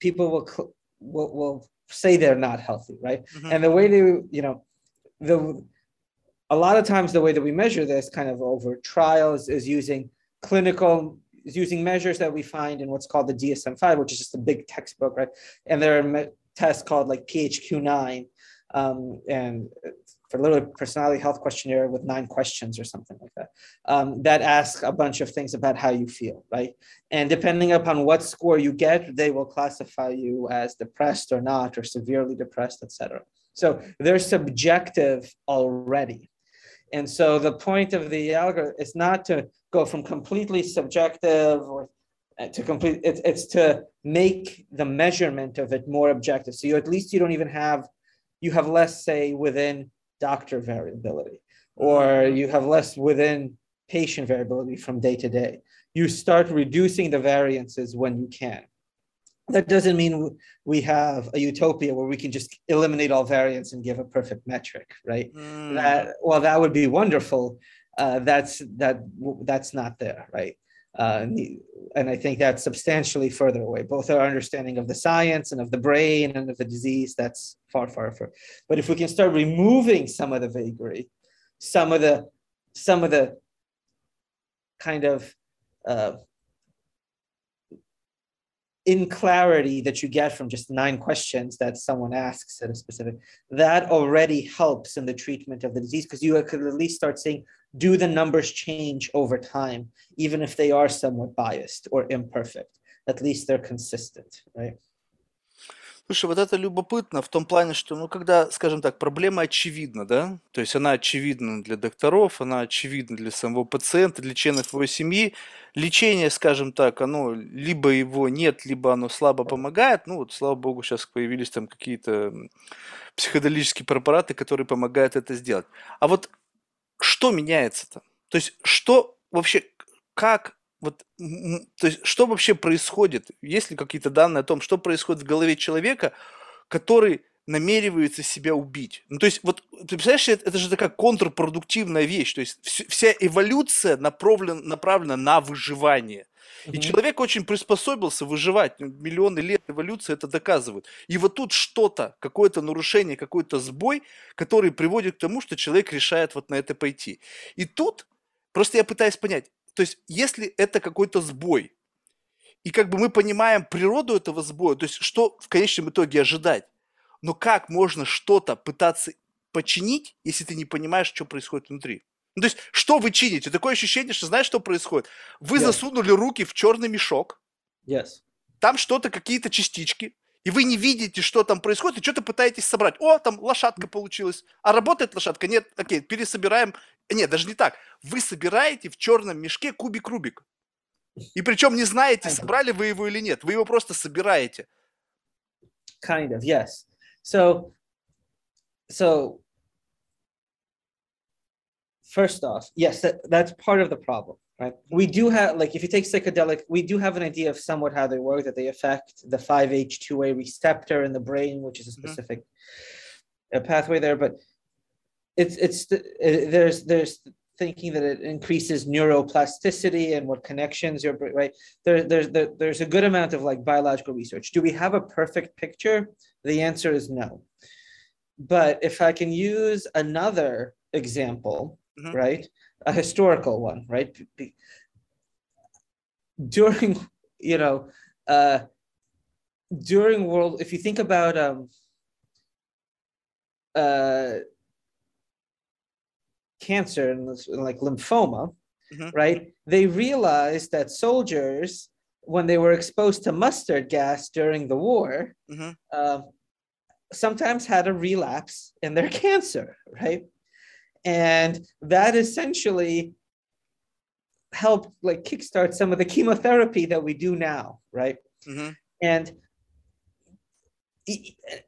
people will, will, will say they're not healthy, right? Mm-hmm. And the way they, you know, the a lot of times the way that we measure this kind of over trials is using clinical is using measures that we find in what's called the DSM-5, which is just a big textbook, right? And there are me- tests called like PHQ-9 um, and for a little personality health questionnaire with nine questions or something like that um, that ask a bunch of things about how you feel, right? And depending upon what score you get, they will classify you as depressed or not, or severely depressed, etc. So they're subjective already. And so the point of the algorithm is not to go from completely subjective or uh, to complete it's, it's to make the measurement of it more objective. So you at least you don't even have you have less say within doctor variability or you have less within patient variability from day to day. You start reducing the variances when you can. That doesn't mean we have a utopia where we can just eliminate all variance and give a perfect metric right? Mm. that well that would be wonderful. Uh, that's that that's not there right uh, and, i think that's substantially further away both our understanding of the science and of the brain and of the disease that's far far far. But if we can start removing some of the vagary some of the some of the kind of uh, in clarity that you get from just nine questions that someone asks at a specific that already helps in the treatment of the disease because you could at least start saying do the numbers change over time even if they are somewhat biased or imperfect? At least they're consistent right Слушай, вот это любопытно в том плане, что, ну, когда, скажем так, проблема очевидна, да, то есть она очевидна для докторов, она очевидна для самого пациента, для членов его семьи, лечение, скажем так, оно либо его нет, либо оно слабо помогает, ну, вот, слава богу, сейчас появились там какие-то психоделические препараты, которые помогают это сделать. А вот что меняется-то? То есть что вообще, как вот, то есть, что вообще происходит? Есть ли какие-то данные о том, что происходит в голове человека, который намеревается себя убить? Ну, то есть, вот, ты представляешь, это, это же такая контрпродуктивная вещь. То есть, вс- вся эволюция направлена, направлена на выживание. И человек очень приспособился выживать. Ну, миллионы лет эволюции это доказывают. И вот тут что-то, какое-то нарушение, какой-то сбой, который приводит к тому, что человек решает вот на это пойти. И тут просто я пытаюсь понять, то есть, если это какой-то сбой, и как бы мы понимаем природу этого сбоя, то есть, что в конечном итоге ожидать, но как можно что-то пытаться починить, если ты не понимаешь, что происходит внутри? Ну, то есть, что вы чините? Такое ощущение, что знаешь, что происходит? Вы yes. засунули руки в черный мешок. Yes. Там что-то, какие-то частички. И вы не видите, что там происходит, и что-то пытаетесь собрать. О, там лошадка получилась. А работает лошадка? Нет, окей, пересобираем нет, даже не так. Вы собираете в черном мешке кубик Рубик. И причем не знаете, собрали вы его или нет. Вы его просто собираете. Kind of, yes. So, so first off, yes, that, that's part of the problem, right? We do have, like, if you take psychedelic, we do have an idea of somewhat how they work, that they affect the 5H2A receptor in the brain, which is a mm-hmm. specific mm-hmm. pathway there. But it's it's it, there's there's thinking that it increases neuroplasticity and what connections your brain, right there, there's there, there's a good amount of like biological research do we have a perfect picture the answer is no but if i can use another example mm-hmm. right a historical one right during you know uh during world if you think about um uh cancer and like lymphoma, mm-hmm. right? They realized that soldiers, when they were exposed to mustard gas during the war, mm-hmm. uh, sometimes had a relapse in their cancer, right? And that essentially helped like kickstart some of the chemotherapy that we do now, right? Mm-hmm. And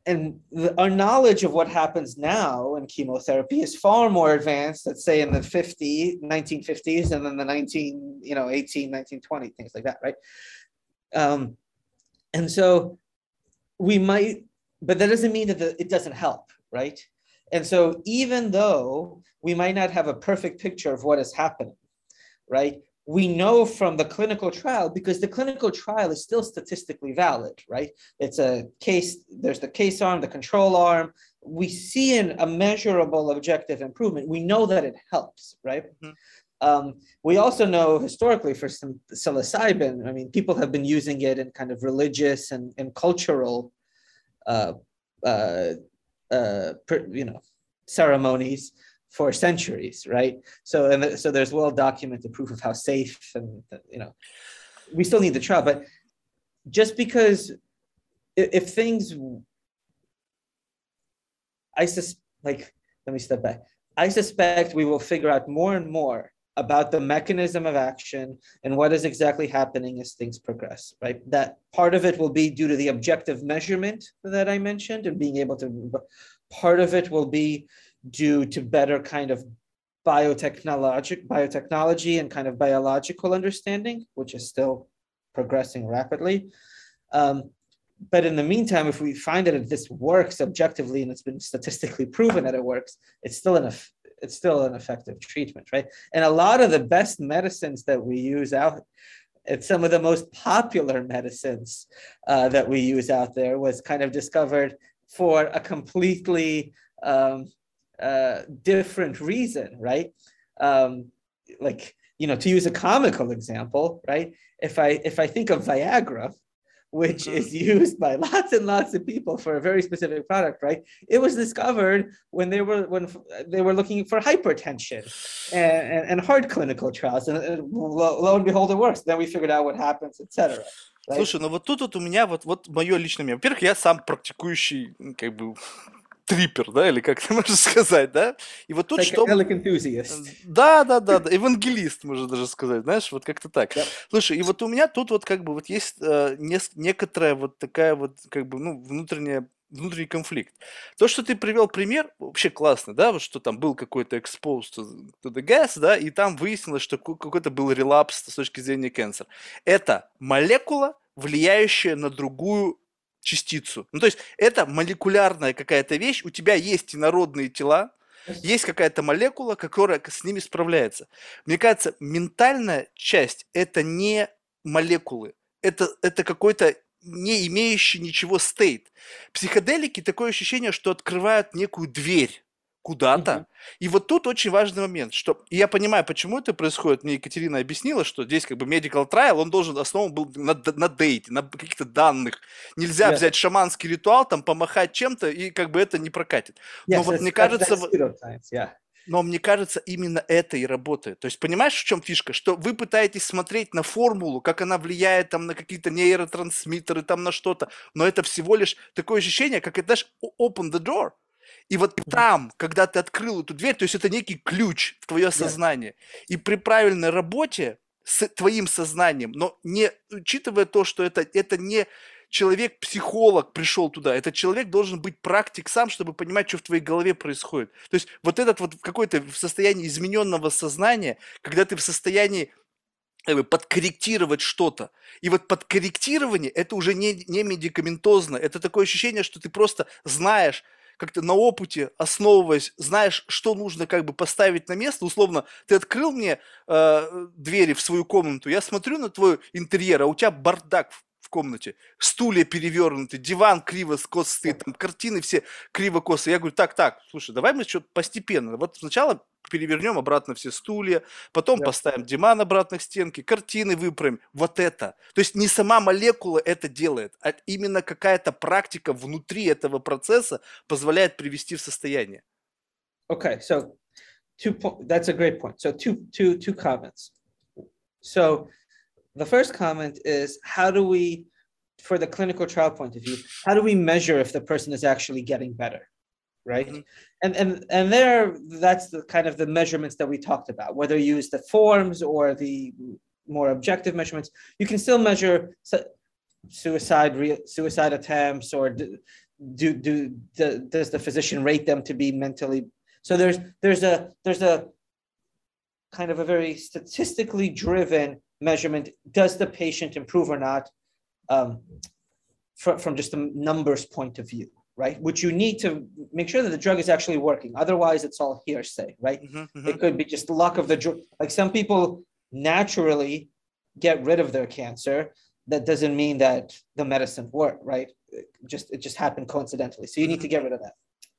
and the, our knowledge of what happens now in chemotherapy is far more advanced let's say in the 50 1950s and then the 19 you know 18 1920 things like that right um, and so we might but that doesn't mean that the, it doesn't help right and so even though we might not have a perfect picture of what is happening right we know from the clinical trial because the clinical trial is still statistically valid, right? It's a case, there's the case arm, the control arm. We see an, a measurable objective improvement. We know that it helps, right? Mm-hmm. Um, we also know historically for some psilocybin, I mean, people have been using it in kind of religious and, and cultural, uh, uh, uh, per, you know, ceremonies for centuries, right? So and the, so there's well documented proof of how safe and you know we still need the trial, but just because if, if things I sus like let me step back. I suspect we will figure out more and more about the mechanism of action and what is exactly happening as things progress, right? That part of it will be due to the objective measurement that I mentioned and being able to, part of it will be due to better kind of biotechnology, biotechnology and kind of biological understanding, which is still progressing rapidly. Um, but in the meantime, if we find that this works objectively and it's been statistically proven that it works, it's still an it's still an effective treatment, right? And a lot of the best medicines that we use out, it's some of the most popular medicines uh, that we use out there was kind of discovered for a completely um, uh, different reason, right? Um, like you know, to use a comical example, right? If I if I think of Viagra, which mm-hmm. is used by lots and lots of people for a very specific product, right? It was discovered when they were when they were looking for hypertension and, and, and heart clinical trials, and, and lo, lo, and behold, it works. Then we figured out what happens, etc. Right? Слушай, ну вот тут вот у меня вот, вот мое личное мнение. Во-первых, я сам практикующий как бы трипер, да, или как ты можешь сказать, да? И вот тут что... Да, да, да, да, евангелист, можно даже сказать, знаешь, вот как-то так. Да. Слушай, и вот у меня тут вот как бы вот есть э, нес- некоторая вот такая вот как бы, ну, внутренняя внутренний конфликт. То, что ты привел пример, вообще классно, да, вот что там был какой-то exposed to, to the gas, да, и там выяснилось, что какой-то был релапс с точки зрения cancer. Это молекула, влияющая на другую частицу. Ну, то есть это молекулярная какая-то вещь, у тебя есть инородные тела, есть какая-то молекула, которая с ними справляется. Мне кажется, ментальная часть – это не молекулы, это, это какой-то не имеющий ничего стейт. Психоделики – такое ощущение, что открывают некую дверь куда-то. И вот тут очень важный момент, что и я понимаю, почему это происходит. Мне Екатерина объяснила, что здесь как бы medical trial, он должен основан был на, на дейте, на каких-то данных. Нельзя Yeah. взять шаманский ритуал, там помахать чем-то, и как бы это не прокатит. Но Yes, вот that's, мне кажется, вот- yeah. но мне кажется, именно это и работает. То есть понимаешь, в чем фишка? Что вы пытаетесь смотреть на формулу, как она влияет там на какие-то нейротрансмиттеры, там на что-то, но это всего лишь такое ощущение, как это, знаешь, open the door. И вот там, когда ты открыл эту дверь, то есть это некий ключ в твое сознание. И при правильной работе с твоим сознанием, но не учитывая то, что это, это не человек-психолог пришел туда, этот человек должен быть практик сам, чтобы понимать, что в твоей голове происходит. То есть вот этот вот какой-то в состоянии измененного сознания, когда ты в состоянии бы, подкорректировать что-то. И вот подкорректирование это уже не, не медикаментозно, это такое ощущение, что ты просто знаешь, как-то на опыте, основываясь, знаешь, что нужно как бы поставить на место. Условно, ты открыл мне э, двери в свою комнату, я смотрю на твой интерьер, а у тебя бардак в комнате, стулья перевернуты, диван криво скос стоит, там картины все криво косы. Я говорю, так, так, слушай, давай мы что-то постепенно. Вот сначала перевернем обратно все стулья, потом Да. поставим диван обратно к стенке, картины выправим. Вот это. То есть не сама молекула это делает, а именно какая-то практика внутри этого процесса позволяет привести в состояние. Okay, so two po- that's a great point. So two two two comments. So the first comment is how do we for the clinical trial point of view, how do we measure if the person is actually getting better? Right? Mm-hmm. And and and there, that's the kind of the measurements that we talked about. Whether you use the forms or the more objective measurements, you can still measure suicide re- suicide attempts or do, do do the, does the physician rate them to be mentally so there's there's a there's a kind of a very statistically driven measurement does the patient improve or not um, from, from just a numbers point of view right which you need to make sure that the drug is actually working otherwise it's all hearsay right mm-hmm, mm-hmm. it could be just luck of the drug like some people naturally get rid of their cancer that doesn't mean that the medicine worked right it just it just happened coincidentally so you need to get rid of that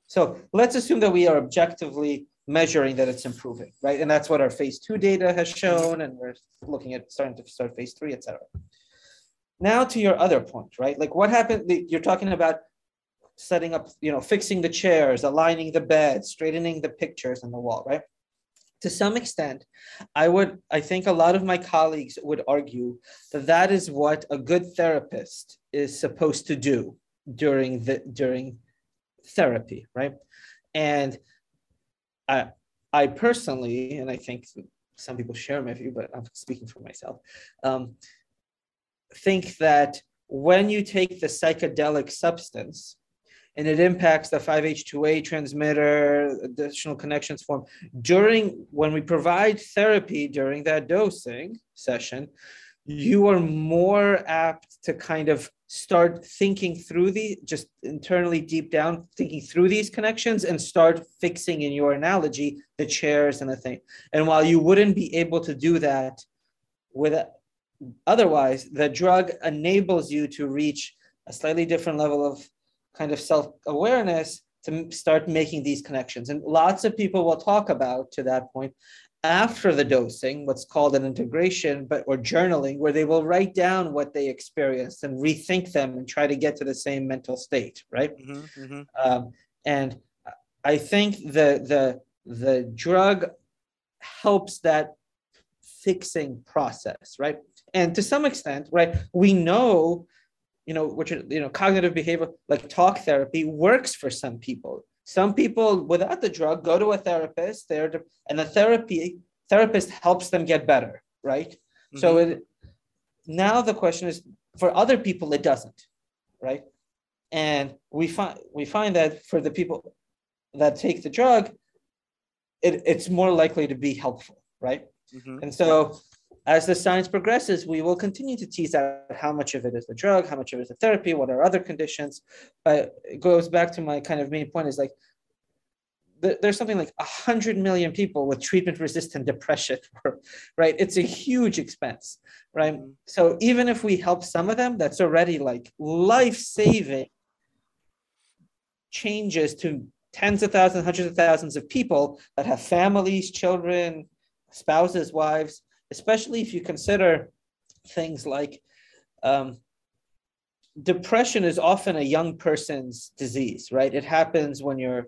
so let's assume that we are objectively measuring that it's improving, right? And that's what our phase two data has shown, and we're looking at starting to start phase three, et cetera. Now to your other point, right? Like what happened, you're talking about setting up, you know, fixing the chairs, aligning the bed, straightening the pictures on the wall, right? To some extent, I would, I think a lot of my colleagues would argue that that is what a good therapist is supposed to do during the during therapy, right? And I, I personally, and I think some people share my view, but I'm speaking for myself, um, think that when you take the psychedelic substance and it impacts the 5H2A transmitter, additional connections form, during when we provide therapy during that dosing session, you are more apt to kind of start thinking through the just internally deep down thinking through these connections and start fixing in your analogy the chairs and the thing. And while you wouldn't be able to do that with otherwise the drug enables you to reach a slightly different level of kind of self-awareness to start making these connections and lots of people will talk about to that point after the dosing, what's called an integration, but or journaling, where they will write down what they experienced and rethink them and try to get to the same mental state, right? Mm-hmm, mm-hmm. Um, and I think the the the drug helps that fixing process, right? And to some extent, right, we know, you know, which you know, cognitive behavior like talk therapy works for some people some people without the drug go to a therapist, there, and the therapy therapist helps them get better, right? Mm-hmm. So it, now the question is for other people it doesn't, right? And we find we find that for the people that take the drug, it, it's more likely to be helpful, right? Mm-hmm. And so as the science progresses, we will continue to tease out how much of it is the drug, how much of it is the therapy, what are other conditions. But it goes back to my kind of main point is like there's something like 100 million people with treatment resistant depression right it's a huge expense right mm-hmm. so even if we help some of them that's already like life saving changes to tens of thousands hundreds of thousands of people that have families children spouses wives especially if you consider things like um, depression is often a young person's disease, right? It happens when you're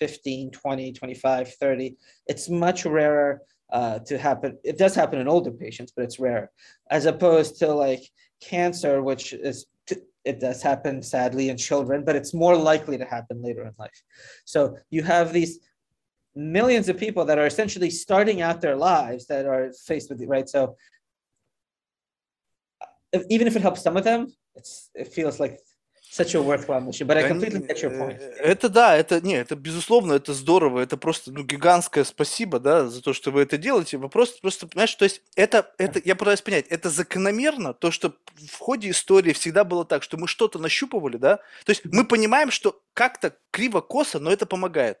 15, 20, 25, 30. It's much rarer uh, to happen. It does happen in older patients, but it's rare, as opposed to like cancer, which is it does happen sadly in children, but it's more likely to happen later in life. So you have these millions of people that are essentially starting out their lives that are faced with it, right? So if, even if it helps some of them, it's it feels like such a worthwhile mission. But I completely get your point. Это да, это не, это безусловно, это здорово, это просто ну гигантское спасибо, да, за то, что вы это делаете. Вопрос просто, понимаешь, то есть это, это, я пытаюсь понять, это закономерно, то, что в ходе истории всегда было так, что мы что-то нащупывали, да, то есть мы понимаем, что как-то криво-косо, но это помогает.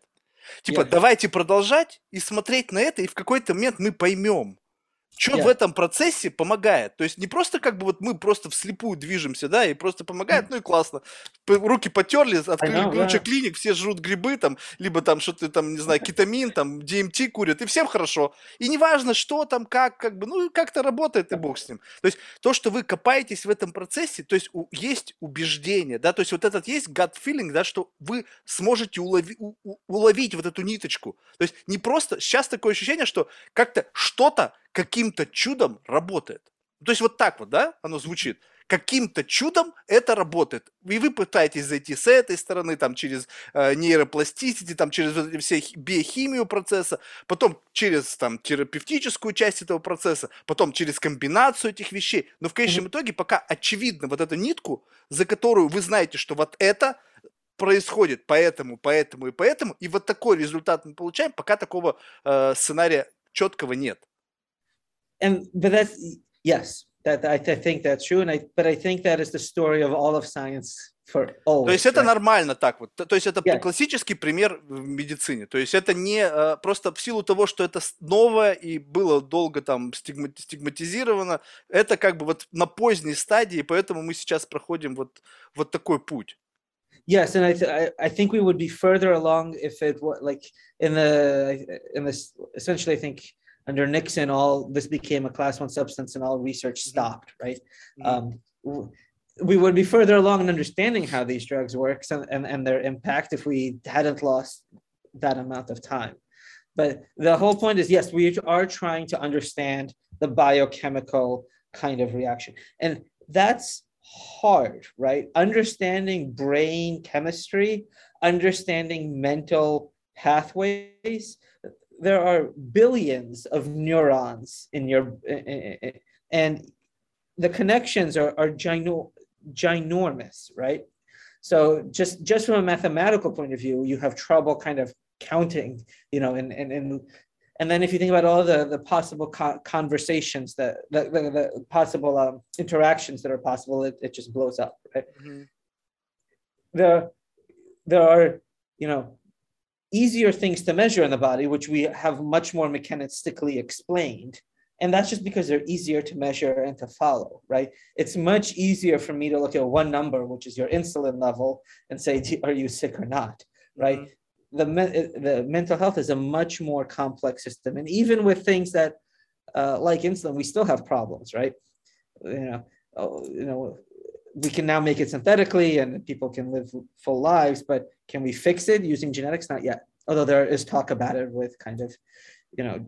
Типа, yeah. давайте продолжать и смотреть на это, и в какой-то момент мы поймем, что yeah. в этом процессе помогает? То есть не просто как бы вот мы просто вслепую движемся, да, и просто помогает, ну и классно. Руки потерли, открыли куча yeah. клиник, все жрут грибы там, либо там что-то там, не знаю, кетамин, там, DMT курят, и всем хорошо. И неважно, что там, как, как бы, ну как-то работает, и бог с ним. То есть то, что вы копаетесь в этом процессе, то есть у, есть убеждение, да, то есть вот этот есть gut feeling, да, что вы сможете улови, у, уловить вот эту ниточку. То есть не просто, сейчас такое ощущение, что как-то что-то каким-то чудом работает. То есть вот так вот, да, оно звучит. каким-то чудом это работает. И вы пытаетесь зайти с этой стороны, там, через э, нейропластичности, там, через все биохимию процесса, потом через там, терапевтическую часть этого процесса, потом через комбинацию этих вещей. Но в конечном mm-hmm. итоге пока очевидно вот эту нитку, за которую вы знаете, что вот это происходит поэтому, поэтому и поэтому, и вот такой результат мы получаем, пока такого э, сценария четкого нет. And but that's yes, that I, I think that's true, and I but I think that is the story of all of science for always. То есть это right? нормально так вот. То, есть это yeah. классический пример в медицине. То есть это не э, просто в силу того, что это новое и было долго там стигматизировано, это как бы вот на поздней стадии, поэтому мы сейчас проходим вот вот такой путь. Yes, and I, th- I think we would be further along if it was like in the in this essentially I think under Nixon all this became a class one substance and all research mm-hmm. stopped right. Mm-hmm. Um, we would be further along in understanding how these drugs work and, and, and their impact if we hadn't lost that amount of time. But the whole point is yes, we are trying to understand the biochemical kind of reaction. And that's hard, right? Understanding brain chemistry, understanding mental pathways. There are billions of neurons in your, and the connections are, are gino, ginormous, right? So just just from a mathematical point of view, you have trouble kind of counting, you know, and and, and and then if you think about all the, the possible co- conversations that the, the, the possible um, interactions that are possible, it, it just blows up, right? Mm-hmm. There, there are, you know, easier things to measure in the body, which we have much more mechanistically explained. And that's just because they're easier to measure and to follow, right? It's much easier for me to look at one number, which is your insulin level, and say, are you sick or not, right? Mm-hmm the, the mental health is a much more complex system. And even with things that, uh, like insulin, we still have problems, right? You know, oh, you know, we can now make it synthetically and people can live full lives, but can we fix it using genetics? Not yet. Although there is talk about it with kind of, you know,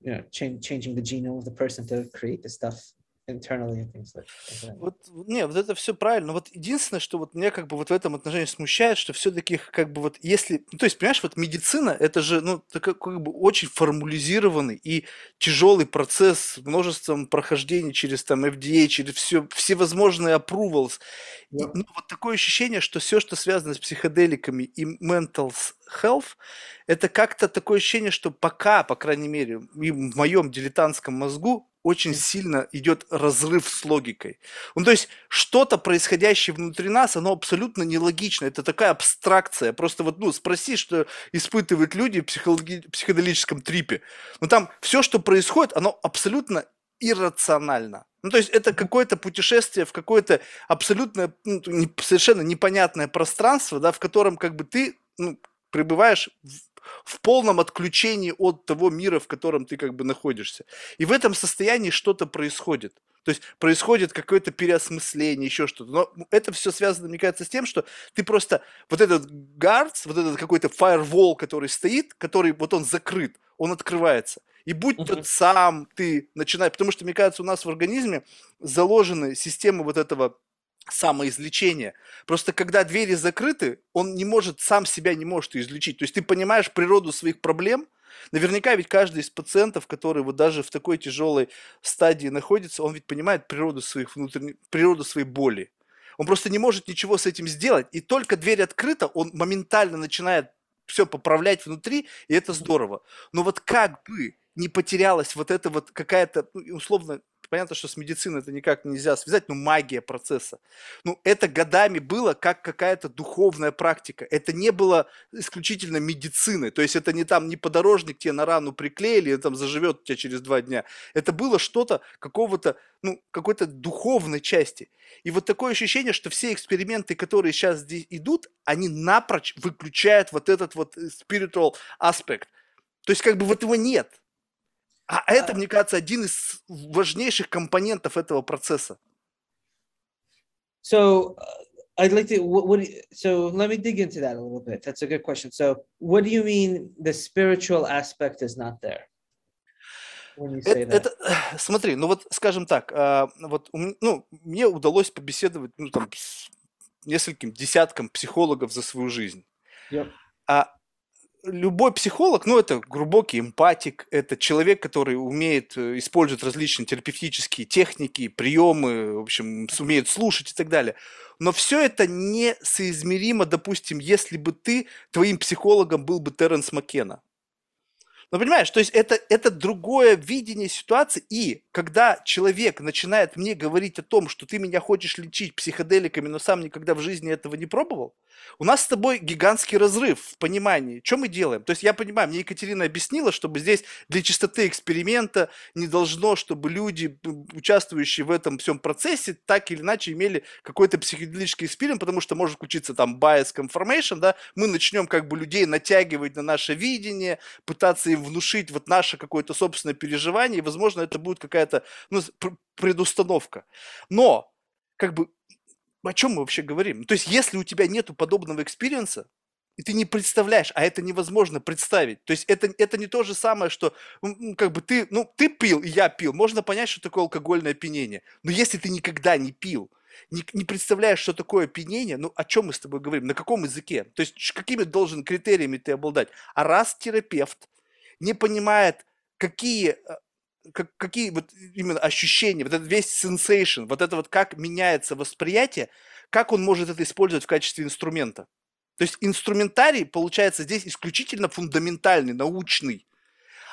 you know, change, changing the genome of the person to create the stuff internally things like that. Вот, не, вот это все правильно. Вот единственное, что вот меня как бы вот в этом отношении смущает, что все-таки как бы вот если, ну, то есть, понимаешь, вот медицина, это же, ну, такой как бы очень формализированный и тяжелый процесс с множеством прохождений через там FDA, через все, всевозможные approvals. И, ну, вот такое ощущение, что все, что связано с психоделиками и mental health, это как-то такое ощущение, что пока, по крайней мере, и в моем дилетантском мозгу очень сильно идет разрыв с логикой. Ну, то есть что-то происходящее внутри нас, оно абсолютно нелогично. Это такая абстракция. Просто вот, ну, спроси, что испытывают люди в психологи- психоделическом трипе. Ну, там все, что происходит, оно абсолютно иррационально. Ну, то есть это какое-то путешествие в какое-то абсолютно ну, совершенно непонятное пространство, да, в котором как бы ты ну, пребываешь в в полном отключении от того мира, в котором ты как бы находишься. И в этом состоянии что-то происходит. То есть происходит какое-то переосмысление, еще что-то. Но это все связано, мне кажется, с тем, что ты просто вот этот guards, вот этот какой-то firewall, который стоит, который вот он закрыт, он открывается. И будь uh-huh. тот сам ты начинаешь, потому что, мне кажется, у нас в организме заложены системы вот этого самоизлечения. Просто когда двери закрыты, он не может, сам себя не может излечить. То есть ты понимаешь природу своих проблем, Наверняка ведь каждый из пациентов, который вот даже в такой тяжелой стадии находится, он ведь понимает природу своих внутренних, природу своей боли. Он просто не может ничего с этим сделать. И только дверь открыта, он моментально начинает все поправлять внутри, и это здорово. Но вот как бы не потерялась вот эта вот какая-то, ну, условно, понятно, что с медициной это никак нельзя связать, но магия процесса. Ну, это годами было как какая-то духовная практика. Это не было исключительно медицины. То есть это не там, не подорожник тебе на рану приклеили, и там заживет у тебя через два дня. Это было что-то какого-то, ну, какой-то духовной части. И вот такое ощущение, что все эксперименты, которые сейчас здесь идут, они напрочь выключают вот этот вот э, spiritual аспект. То есть как бы вот его нет. А это, мне кажется, один из важнейших компонентов этого процесса. So uh, I'd like to. What, what, so let me dig into that a little bit. That's a good question. So what do you mean the spiritual aspect is not there? это, это, смотри, ну вот, скажем так, а, вот, ну, мне удалось побеседовать, ну, там, с нескольким десяткам психологов за свою жизнь. Yep. А любой психолог, ну, это глубокий эмпатик, это человек, который умеет э, использовать различные терапевтические техники, приемы, в общем, сумеет слушать и так далее. Но все это несоизмеримо, допустим, если бы ты, твоим психологом был бы Терренс Маккена. Ну, понимаешь, то есть это, это другое видение ситуации. И когда человек начинает мне говорить о том, что ты меня хочешь лечить психоделиками, но сам никогда в жизни этого не пробовал, у нас с тобой гигантский разрыв в понимании, что мы делаем. То есть я понимаю, мне Екатерина объяснила, чтобы здесь для чистоты эксперимента не должно, чтобы люди, участвующие в этом всем процессе, так или иначе имели какой-то психоделический эксперимент, потому что может включиться там bias confirmation, да, мы начнем как бы людей натягивать на наше видение, пытаться им внушить вот наше какое-то собственное переживание, и, возможно, это будет какая-то ну, предустановка. Но как бы о чем мы вообще говорим? То есть, если у тебя нету подобного экспириенса, и ты не представляешь, а это невозможно представить. То есть это, это не то же самое, что как бы ты, ну, ты пил, и я пил. Можно понять, что такое алкогольное опьянение. Но если ты никогда не пил, не, не представляешь, что такое опьянение, ну, о чем мы с тобой говорим, на каком языке? То есть какими должен критериями ты обладать? А раз терапевт не понимает, какие э, как, какие вот именно ощущения, вот этот весь sensation, вот это вот как меняется восприятие, как он может это использовать в качестве инструмента. То есть инструментарий получается здесь исключительно фундаментальный, научный.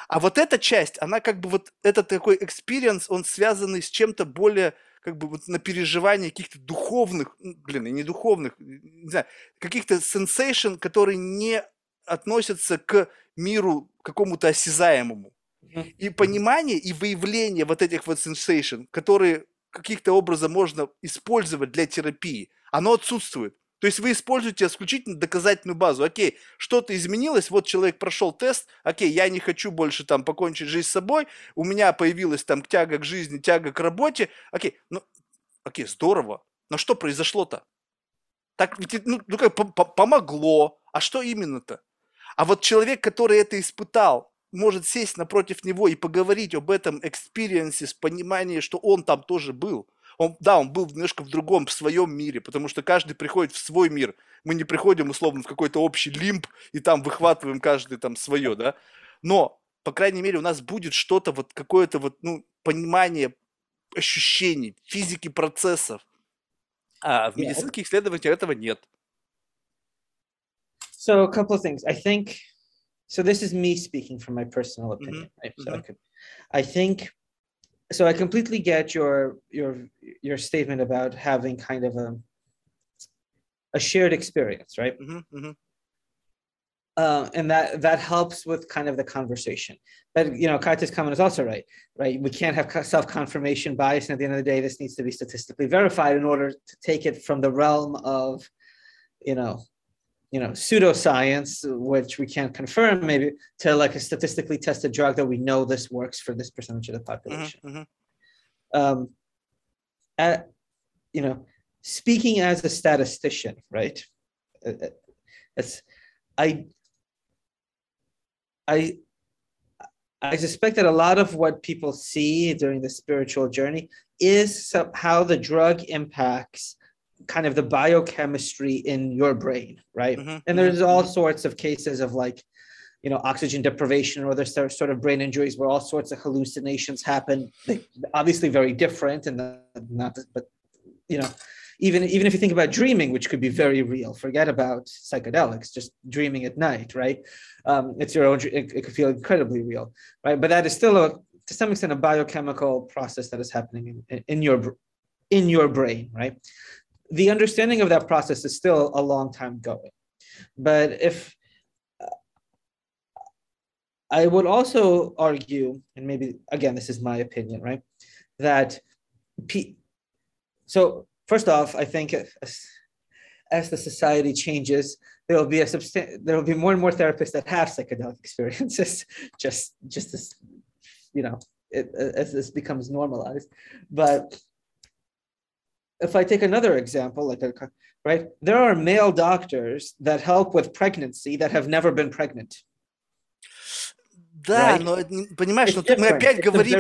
А вот эта часть, она как бы вот этот такой experience, он связанный с чем-то более как бы вот на переживание каких-то духовных, блин, и не духовных, не знаю, каких-то sensation, которые не относятся к миру какому-то осязаемому. И понимание и выявление вот этих вот sensation, которые каких-то образом можно использовать для терапии, оно отсутствует. То есть вы используете исключительно доказательную базу. Окей, что-то изменилось, вот человек прошел тест, окей, я не хочу больше там покончить жизнь с собой, у меня появилась там тяга к жизни, тяга к работе, окей, ну, окей, здорово, но что произошло-то? Так ведь, ну, ну как, помогло, а что именно-то? А вот человек, который это испытал, может сесть напротив него и поговорить об этом экспириенсе с пониманием, что он там тоже был. Он, да, он был немножко в другом, в своем мире, потому что каждый приходит в свой мир. Мы не приходим, условно, в какой-то общий лимб и там выхватываем каждый там свое, да. Но, по крайней мере, у нас будет что-то, вот какое-то вот, ну, понимание ощущений, физики процессов. А в медицинских исследованиях этого нет. So a couple of things. I think so this is me speaking from my personal opinion mm-hmm. right so mm-hmm. I, could, I think so i completely get your your your statement about having kind of a a shared experience right mm-hmm. mm-hmm. Uh, and that that helps with kind of the conversation but you know Kai's comment is also right right we can't have self-confirmation bias and at the end of the day this needs to be statistically verified in order to take it from the realm of you know you know pseudoscience which we can't confirm maybe to like a statistically tested drug that we know this works for this percentage of the population mm-hmm, mm-hmm. um at, you know speaking as a statistician right uh, uh, it's i i i suspect that a lot of what people see during the spiritual journey is how the drug impacts kind of the biochemistry in your brain, right? Mm-hmm. And there's all mm-hmm. sorts of cases of like, you know, oxygen deprivation or other sort of brain injuries where all sorts of hallucinations happen. They, obviously, very different, and not, but you know, even even if you think about dreaming, which could be very real, forget about psychedelics, just dreaming at night, right? Um, it's your own. It, it could feel incredibly real, right? But that is still a to some extent a biochemical process that is happening in, in your in your brain, right? The understanding of that process is still a long time going. But if I would also argue, and maybe again, this is my opinion, right? That P- so first off, I think as, as the society changes, there will be a substan- there will be more and more therapists that have psychedelic experiences. just just as you know, it, as this becomes normalized, but if I take another example, like a, right, there are male doctors that help with pregnancy that have never been pregnant. Да, Right? но понимаешь, но тут мы опять It's говорим,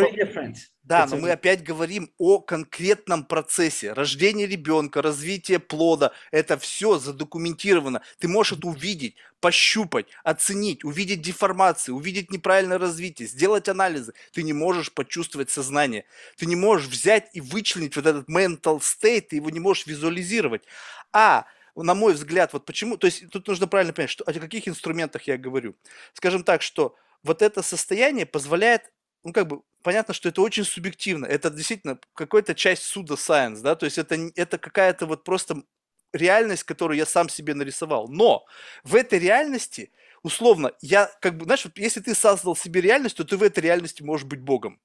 да, it's но a- мы опять говорим о конкретном процессе. Рождение ребенка, развитие плода, это все задокументировано. Ты можешь это увидеть, пощупать, оценить, увидеть деформации, увидеть неправильное развитие, сделать анализы. Ты не можешь почувствовать сознание. Ты не можешь взять и вычленить вот этот mental state, ты его не можешь визуализировать. А на мой взгляд, вот почему, то есть тут нужно правильно понять, что, о каких инструментах я говорю. Скажем так, что вот это состояние позволяет, ну как бы, понятно, что это очень субъективно, это действительно какая-то часть суда science, да, то есть это, это какая-то вот просто реальность, которую я сам себе нарисовал. Но в этой реальности, условно, я как бы, знаешь, вот если ты создал себе реальность, то ты в этой реальности можешь быть Богом.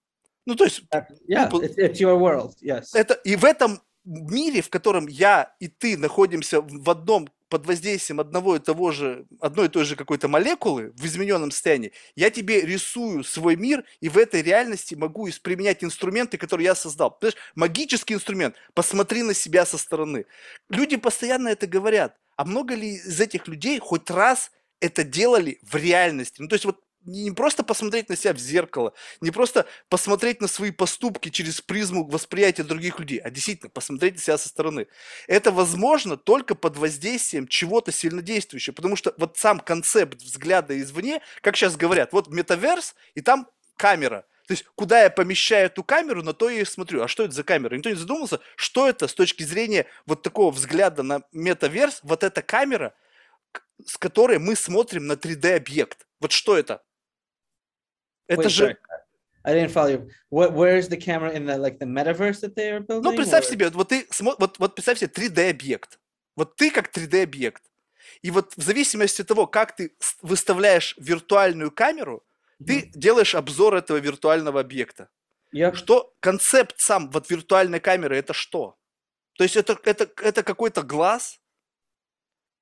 Ну, то есть yeah, it's, it's your world. Yes. это и в этом мире, в котором я и ты находимся в одном под воздействием одного и того же, одной и той же какой-то молекулы в измененном состоянии, я тебе рисую свой мир, и в этой реальности могу применять инструменты, которые я создал. Понимаешь, магический инструмент. Посмотри на себя со стороны. Люди постоянно это говорят. А много ли из этих людей хоть раз это делали в реальности? Ну, то есть вот не просто посмотреть на себя в зеркало, не просто посмотреть на свои поступки через призму восприятия других людей, а действительно посмотреть на себя со стороны. Это возможно только под воздействием чего-то сильнодействующего, потому что вот сам концепт взгляда извне, как сейчас говорят, вот метаверс, и там камера. То есть, куда я помещаю эту камеру, на то я и смотрю. А что это за камера? Никто не задумался, что это с точки зрения вот такого взгляда на метаверс, вот эта камера, с которой мы смотрим на 3D-объект. Вот что это? Это Wait, же... sorry. I didn't follow you. What? Where is the camera in the like the metaverse that they are building? Ну, представь or- себе, вот ты вот, вот представь себе 3D-объект. Вот ты как 3D-объект. И вот в зависимости от того, как ты выставляешь виртуальную камеру, ты делаешь обзор этого виртуального объекта. Yep. Что концепт сам вот виртуальной камеры это что? То есть это, это, это какой-то глаз?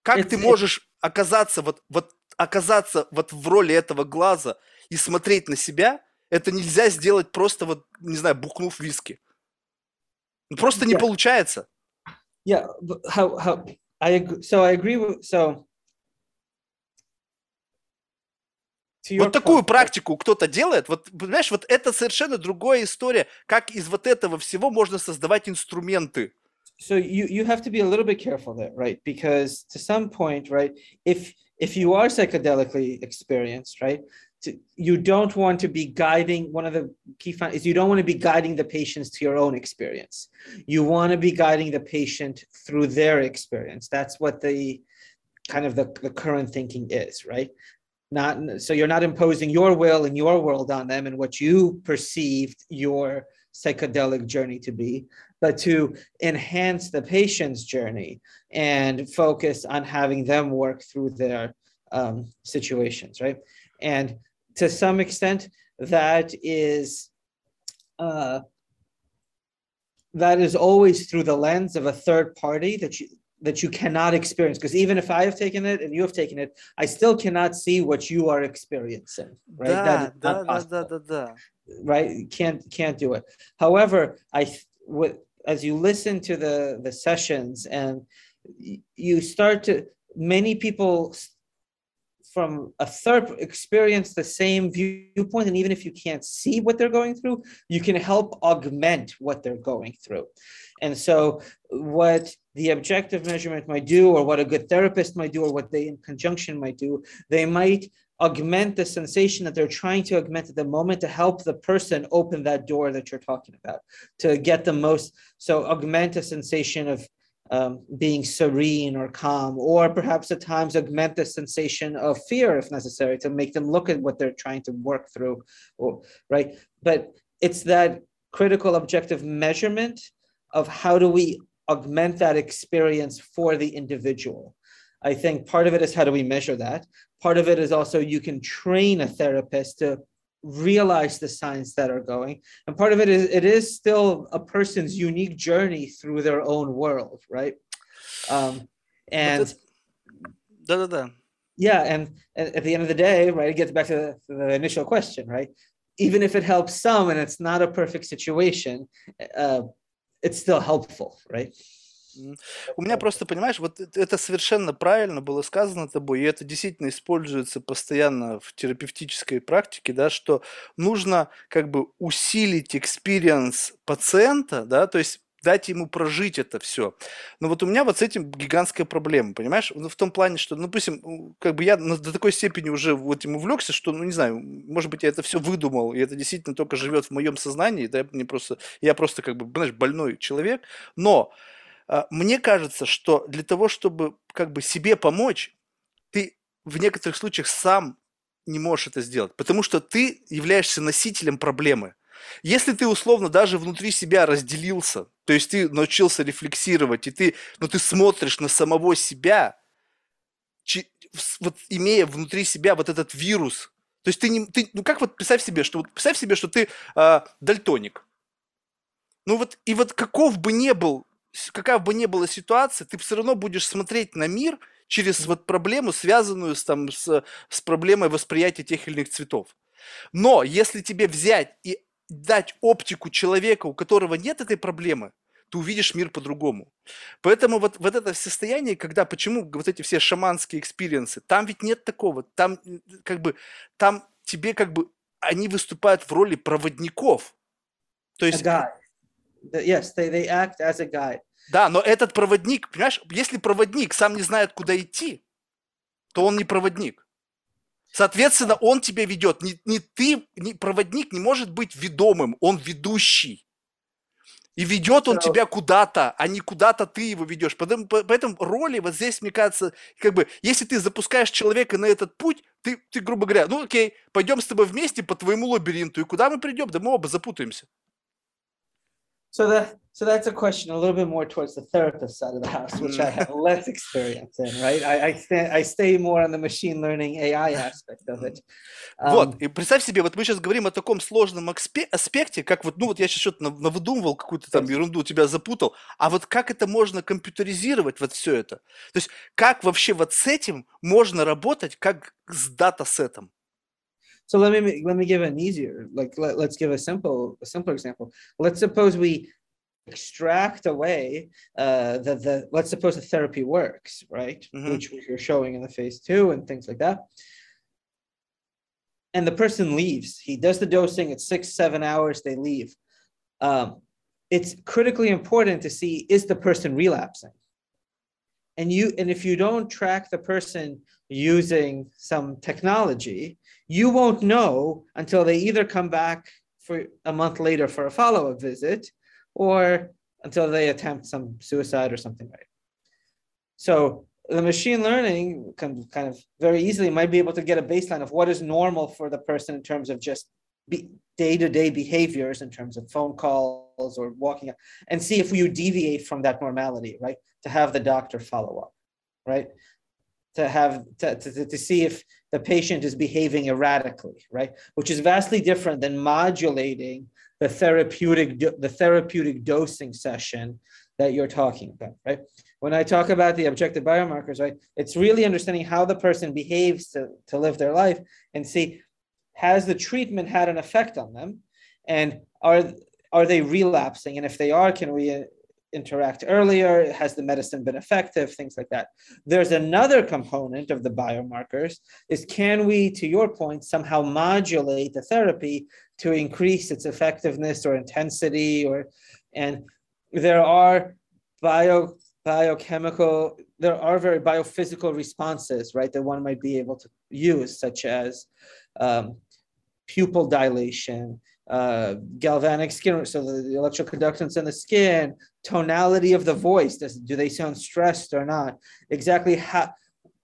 Как ты Это- можешь оказаться вот, вот оказаться вот в роли этого глаза и смотреть на себя? Это нельзя сделать просто вот, не знаю, бухнув виски. Ну, Просто не Yeah. получается. Yeah. How? How? I agree. So I agree with. So. Вот такую практику кто-то делает, вот, понимаешь, вот это совершенно другая история, как из вот этого всего можно создавать инструменты. so you you have to be a little bit careful there right because to some point right if if you are psychedelically experienced right to, you don't want to be guiding one of the key is you don't want to be guiding the patients to your own experience. You want to be guiding the patient through their experience. That's what the kind of the, the current thinking is right? Not so you're not imposing your will and your world on them and what you perceived your psychedelic journey to be but to enhance the patient's journey and focus on having them work through their um, situations, right? And to some extent, that is uh, that is always through the lens of a third party that you that you cannot experience because even if I have taken it and you have taken it, I still cannot see what you are experiencing, right? That is not possible да. right can't can't do it however i th- what as you listen to the the sessions and you start to many people from a third experience the same viewpoint and even if you can't see what they're going through you can help augment what they're going through. And so what the objective measurement might do or what a good therapist might do or what they in conjunction might do they might augment the sensation that they're trying to augment at the moment to help the person open that door that you're talking about to get the most so augment a sensation of um, being serene or calm or perhaps at times augment the sensation of fear if necessary to make them look at what they're trying to work through or, right? But it's that critical objective measurement of how do we augment that experience for the individual I think part of it is how do we measure that? Part of it is also you can train a therapist to realize the signs that are going. And part of it is it is still a person's unique journey through their own world right? Um and yeah and, at the end of the day right it gets back to the, to the, initial question right? Even if it helps some and it's not a perfect situation uh it's still helpful right? У меня просто, понимаешь, вот это совершенно правильно было сказано тобой, и это действительно используется постоянно в терапевтической практике, да, что нужно как бы усилить экспириенс пациента, да, то есть дать ему прожить это все. Но вот у меня вот с этим гигантская проблема, понимаешь? Ну, в том плане, что, ну, допустим, как бы я до такой степени уже вот этим увлекся, что, ну, не знаю, может быть, я это все выдумал, и это действительно только живет в моем сознании, да, мне просто, я просто, как бы, знаешь, больной человек, но мне кажется, что для того, чтобы как бы себе помочь, ты в некоторых случаях сам не можешь это сделать, потому что ты являешься носителем проблемы. Если ты условно даже внутри себя разделился, то есть ты научился рефлексировать, и ты, ну, ты смотришь на самого себя, вот имея внутри себя вот этот вирус, то есть ты не, ты, ну как вот представь себе, что вот представь себе, что ты э, дальтоник. Ну вот и вот каков бы ни был, какая бы ни была ситуация, ты все равно будешь смотреть на мир через вот проблему, связанную с, там, с, с проблемой восприятия тех или иных цветов. Но если тебе взять и дать оптику человека, у которого нет этой проблемы, ты увидишь мир по-другому. Поэтому вот, вот это состояние, когда, почему вот эти все шаманские экспириенсы, там ведь нет такого, там как бы, там тебе как бы, они выступают в роли проводников. То есть... Guide. Yes, they, they act as a guide. Да, но этот проводник, понимаешь, если проводник сам не знает, куда идти, то он не проводник. Соответственно, он тебя ведет. Не, не ты, не, проводник не может быть ведомым, он ведущий. И ведет он тебя куда-то, а не куда-то ты его ведешь. Поэтому, поэтому роли вот здесь, мне кажется, как бы, если ты запускаешь человека на этот путь, ты, ты грубо говоря, ну окей, пойдем с тобой вместе по твоему лабиринту, и куда мы придем? Да мы оба запутаемся. So that so that's a question a little bit more towards the therapist side of the house, which I have less experience in, right? I I, stand, I stay more on the machine learning AI aspect of it. Um, вот, и представь себе, вот мы сейчас говорим о таком сложном аспекте, как вот, ну вот я сейчас что-то навыдумывал, какую-то там ерунду тебя запутал, а вот как это можно компьютеризировать, вот все это? То есть как вообще вот с этим можно работать, как с датасетом? So let me let me give an easier, like let, let's give a simple, a simpler example. Let's suppose we extract away uh, the the let's suppose the therapy works, right? Mm-hmm. Which you're showing in the phase two and things like that. And the person leaves. He does the dosing. It's six, seven hours. They leave. Um, it's critically important to see is the person relapsing and you and if you don't track the person using some technology you won't know until they either come back for a month later for a follow-up visit or until they attempt some suicide or something right? So the machine learning can kind of very easily might be able to get a baseline of what is normal for the person in terms of just day-to-day behaviors in terms of phone calls or walking and see if you deviate from that normality right to have the doctor follow up right to have to, to, to see if the patient is behaving erratically, right? Which is vastly different than modulating the therapeutic the therapeutic dosing session that you're talking about, right? When I talk about the objective biomarkers, right, it's really understanding how the person behaves to, to live their life and see has the treatment had an effect on them and are are they relapsing and if they are can we interact earlier? Has the medicine been effective? Things like that. There's another component of the biomarkers is can we, to your point, somehow modulate the therapy to increase its effectiveness or intensity or and there are bio biochemical there are very biophysical responses right that one might be able to use such as um, pupil dilation uh, galvanic skin, so the, the electroconductance in the skin, tonality of the voice, does, do they sound stressed or not? Exactly how,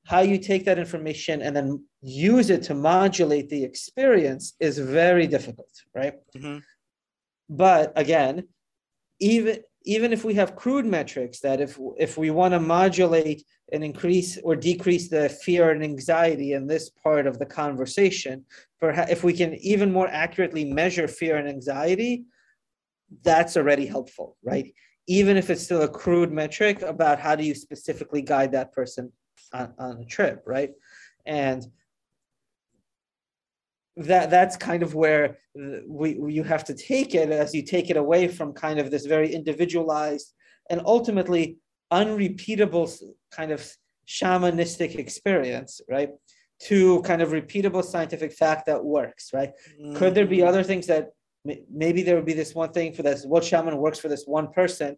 how you take that information and then use it to modulate the experience is very difficult, right? Mm-hmm. But again, even even if we have crude metrics that if if we want to modulate and increase or decrease the fear and anxiety in this part of the conversation perhaps if we can even more accurately measure fear and anxiety that's already helpful right? Even if it's still a crude metric about how do you specifically guide that person on, on a trip right? And that that's kind of where we you have to take it as you take it away from kind of this very individualized and ultimately unrepeatable kind of shamanistic experience, right? To kind of repeatable scientific fact that works, right? Mm-hmm. Could there be mm-hmm. other things that maybe there would be this one thing for this what shaman works for this one person?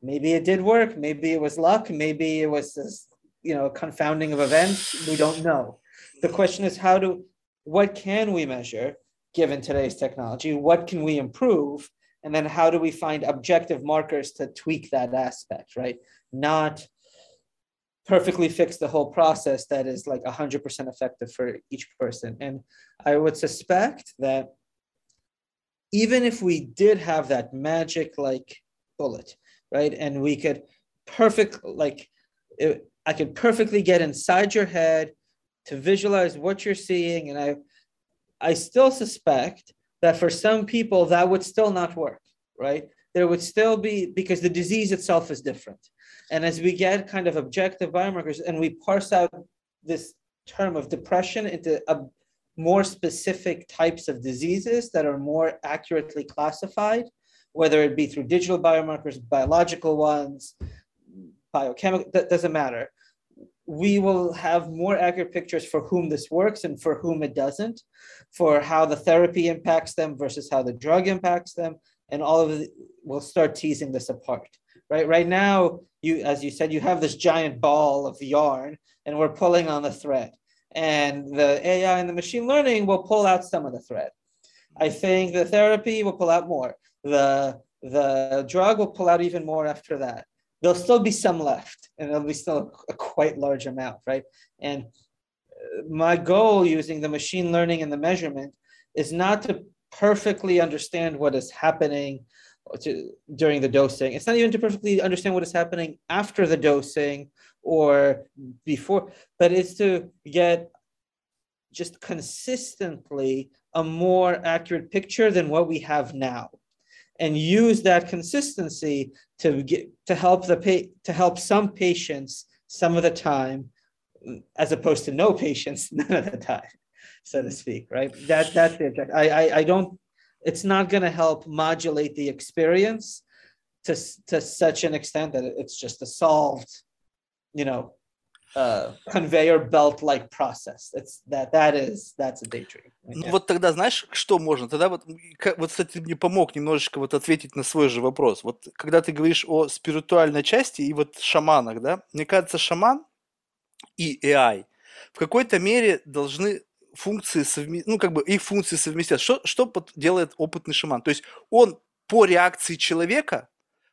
Maybe it did work, maybe it was luck, maybe it was this, you know, confounding of events. We don't know. The question is how do what can we measure given today's technology? What can we improve? And then how do we find objective markers to tweak that aspect, right? Not perfectly fix the whole process that is like 100% effective for each person. And I would suspect that even if we did have that magic like bullet, right? And we could perfect, like, it, I could perfectly get inside your head to visualize what you're seeing. And I, I still suspect that for some people that would still not work, right? There would still be, because the disease itself is different. And as we get kind of objective biomarkers and we parse out this term of depression into a more specific types of diseases that are more accurately classified, whether it be through digital biomarkers, biological ones, biochemical, that doesn't matter. We will have more accurate pictures for whom this works and for whom it doesn't, for how the therapy impacts them versus how the drug impacts them, and all of it, we'll start teasing this apart right? Right now, you, as you said, you have this giant ball of yarn and we're pulling on the thread. And the AI and the machine learning will pull out some of the thread. I think the therapy will pull out more. The, the drug will pull out even more after that. There'll still be some left, and there'll be still a quite large amount, right? And uh, my goal using the machine learning and the measurement is not to perfectly understand what is happening to, during the dosing. It's not even to perfectly understand what is happening after the dosing or before, but it's to get just consistently a more accurate picture than what we have now and use that consistency to get to help the pa- to help some patients some of the time as opposed to no patients none of the time so to speak right? That that's the object I, I i don't it's not going to help modulate the experience to, to such an extent that it's just a solved, you know, uh, conveyor belt like process. It's that that is that's a daydream. Ну yeah. вот тогда знаешь, что можно? Тогда вот, вот, кстати, мне помог немножечко вот ответить на свой же вопрос. Вот когда ты говоришь о спиритуальной части и вот шаманах, да, мне кажется, шаман и AI в какой-то мере должны функции совме... ну, как бы их функции совместят. Что, что делает опытный шаман? То есть он по реакции человека,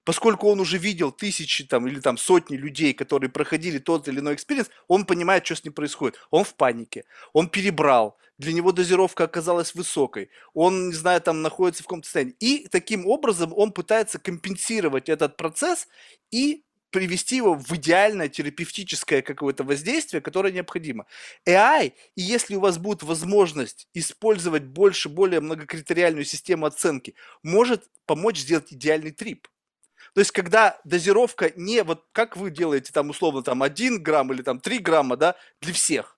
поскольку он уже видел тысячи там, или там сотни людей, которые проходили тот или иной экспириенс, он понимает, что с ним происходит. Он в панике, он перебрал, для него дозировка оказалась высокой, он, не знаю, там находится в каком-то состоянии. И таким образом он пытается компенсировать этот процесс и привести его в идеальное терапевтическое какое-то воздействие, которое необходимо. AI, и если у вас будет возможность использовать больше, более многокритериальную систему оценки, может помочь сделать идеальный трип. То есть, когда дозировка не, вот как вы делаете там условно там 1 грамм или там 3 грамма, да, для всех.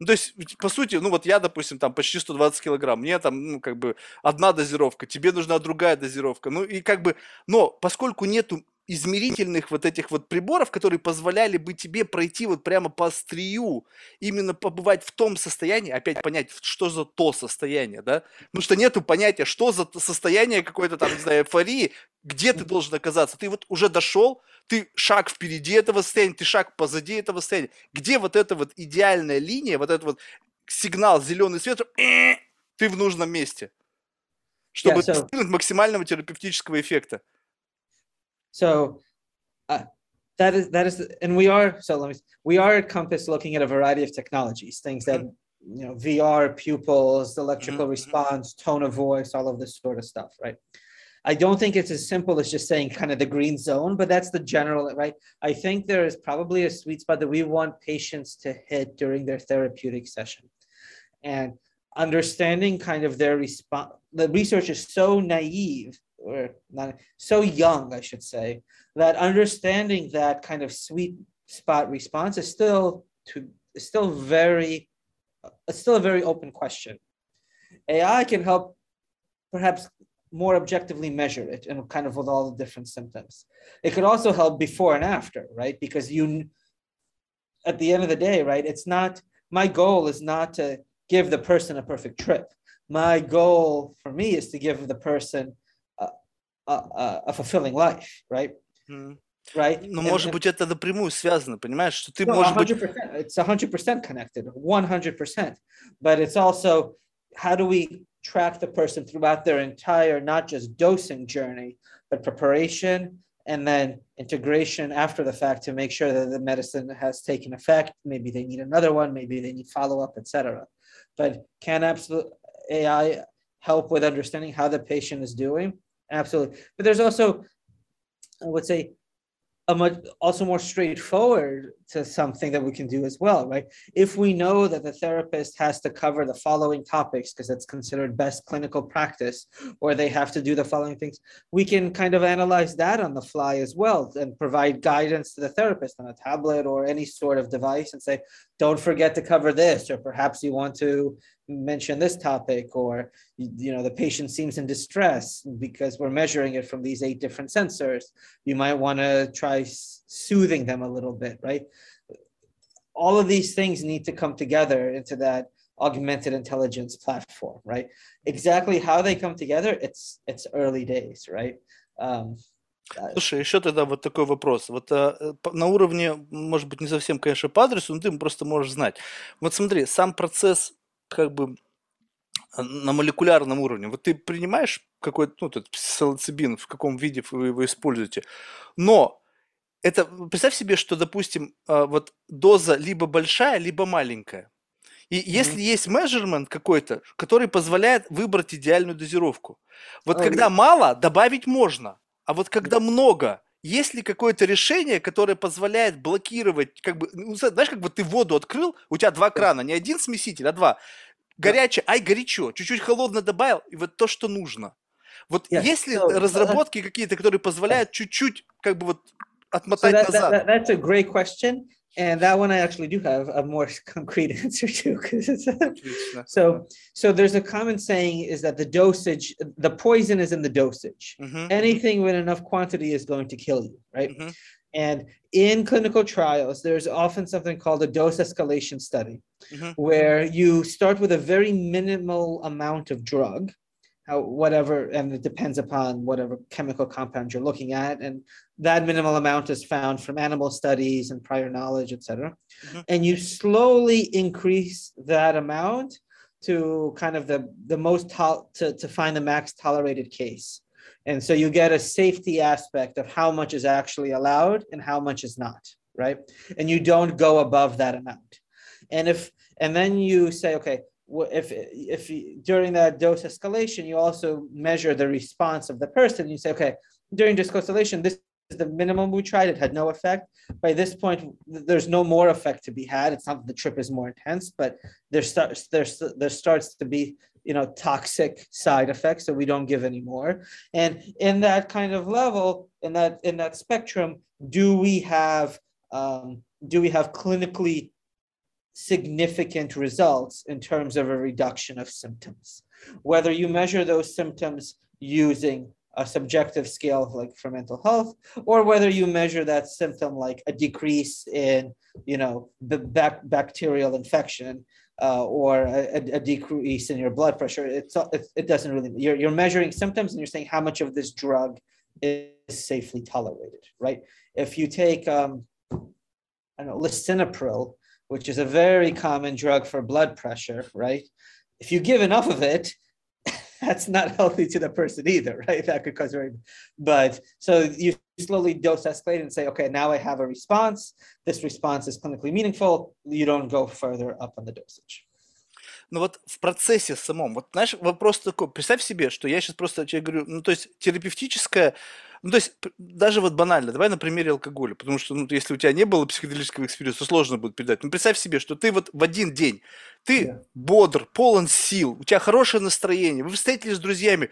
Ну, то есть, по сути, ну вот я, допустим, там почти 120 килограмм, мне там, ну, как бы одна дозировка, тебе нужна другая дозировка. Ну, и как бы, но поскольку нету измерительных вот этих вот приборов, которые позволяли бы тебе пройти вот прямо по острию, именно побывать в том состоянии, опять понять, что за то состояние, да? Потому что нету понятия, что за состояние какой-то там, не знаю, эйфории, где ты должен оказаться. Ты вот уже дошел, ты шаг впереди этого состояния, ты шаг позади этого состояния. Где вот эта вот идеальная линия, вот этот вот сигнал, зеленый свет, ты в нужном месте, чтобы достигнуть максимального терапевтического эффекта. So uh, that is that is, and we are so let me. We are at Compass looking at a variety of technologies, things that you know, VR pupils, electrical mm-hmm. response, tone of voice, all of this sort of stuff, right? I don't think it's as simple as just saying kind of the green zone, but that's the general, right? I think there is probably a sweet spot that we want patients to hit during their therapeutic session. And understanding kind of their response, the research is so naive or not so young, I should say, that understanding that kind of sweet spot response is still to is still very uh, it's still a very open question. AI can help perhaps more objectively measure it and kind of with all the different symptoms. It could also help before and after, right? Because you, at the end of the day, right, it's not, my goal is not to give the person a perfect trip. My goal for me is to give the person a, a, a fulfilling life, right? Мгм. Right? Но, And- может and- быть, это напрямую связано, понимаешь, что ты, No, может быть, 100%. It's 100% connected, 100%. But it's also how do we track the person throughout their entire, not just dosing journey, but preparation and then integration after the fact to make sure that the medicine has taken effect. Maybe they need another one, maybe they need follow up, etc. But can absolute AI help with understanding how the patient is doing? Absolutely. But there's also, I would say, a much also more straightforward to something that we can do as well, right? If we know that the therapist has to cover the following topics because it's considered best clinical practice, or they have to do the following things, we can kind of analyze that on the fly as well and provide guidance to the therapist on a tablet or any sort of device and say, don't forget to cover this, or perhaps you want to mention this topic, or you know, the patient seems in distress because we're measuring it from these eight different sensors. You might want to try soothing them a little bit right? All of these things need to come together into that augmented intelligence platform right? Exactly how they come together it's it's early days right? Um Слушай, еще тогда вот такой вопрос. Вот а, э, по- на уровне, может быть, не совсем, конечно, по адресу, но ты просто можешь знать. Вот смотри, сам процесс как бы а, на молекулярном уровне. Вот ты принимаешь какой-то, ну, этот псилоцибин, в каком виде вы его используете, но это, представь себе, что, допустим, а, вот доза либо большая, либо маленькая. И если есть measurement какой-то, который позволяет выбрать идеальную дозировку. Вот А, когда мало, добавить можно. А вот когда много, есть ли какое-то решение, которое позволяет блокировать, как бы, ну, зна- знаешь, как бы ты воду открыл, у тебя два крана, не один смеситель, а два. Горячее, ай, горячо, чуть-чуть холодно добавил, и вот то, что нужно. Вот Yes, есть ли so, uh, разработки какие-то, которые позволяют чуть-чуть, как бы вот so отмотать that, that, назад? that- that's a great question and that one I actually do have a more concrete answer to because it's a, so so there's a common saying is that the dosage the poison is in the dosage mm-hmm. anything with enough quantity is going to kill you right mm-hmm. and in clinical trials there's often something called a dose escalation study mm-hmm. where you start with a very minimal amount of drug how, whatever, and it depends upon whatever chemical compound you're looking at. And that minimal amount is found from animal studies and prior knowledge, et cetera. Mhm. And you slowly increase that amount to kind of the, the most, tol- to, to find the max tolerated case. And so you get a safety aspect of how much is actually allowed and how much is not, right? And you don't go above that amount. And if, and then you say, okay, if, if during that dose escalation, you also measure the response of the person, you say, okay, during dose escalation, this is the minimum we tried, it had no effect. By this point, there's no more effect to be had. It's not that the trip is more intense, but there starts, there's, there starts to be, you know, toxic side effects, that we don't give anymore. And in that kind of level, in that, in that spectrum, do we have, um, do we have clinically significant results in terms of a reduction of symptoms? Whether you measure those symptoms using a subjective scale like for mental health, or whether you measure that symptom like a decrease in, you know, the bac- bacterial infection uh, or a, a- decrease in your blood pressure. It's it, it doesn't really. You're you're measuring symptoms and you're saying how much of this drug is safely tolerated, right? If you take um, I don't know lisinopril, which is a very common drug for blood pressure, right? If you give enough of it, that's not healthy to the person either, right? That could cause very, but so you slowly dose escalate and say, okay, now I have a response. This response is clinically meaningful. You don't go further up on the dosage. Ну вот в процессе самом, вот знаешь, вопрос такой, представь себе, что я сейчас просто тебе говорю, ну то есть терапевтическое, ну то есть даже вот банально, давай на примере алкоголя, потому что ну, если у тебя не было психоделического эксперимента, то сложно будет передать. Ну представь себе, что ты вот в один день, ты Да. бодр, полон сил, у тебя хорошее настроение, вы встретились с друзьями,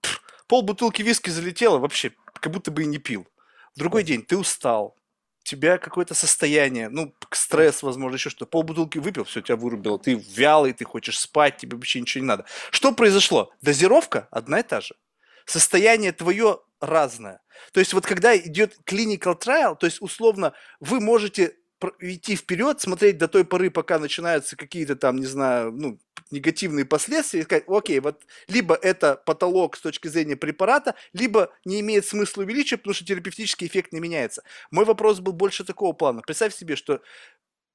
пф, пол бутылки виски залетело, вообще как будто бы и не пил. В другой день ты устал, тебя какое-то состояние, ну, стресс, возможно, еще что-то. Полбутылки выпил, все, тебя вырубило. Ты вялый, ты хочешь спать, тебе вообще ничего не надо. Что произошло? Дозировка одна и та же. состояние твое разное. То есть вот когда идет clinical trial, то есть условно вы можете идти вперед, смотреть до той поры, пока начинаются какие-то там, не знаю, ну, негативные последствия, и сказать, окей, вот либо это потолок с точки зрения препарата, либо не имеет смысла увеличивать, потому что терапевтический эффект не меняется. Мой вопрос был больше такого плана. Представь себе, что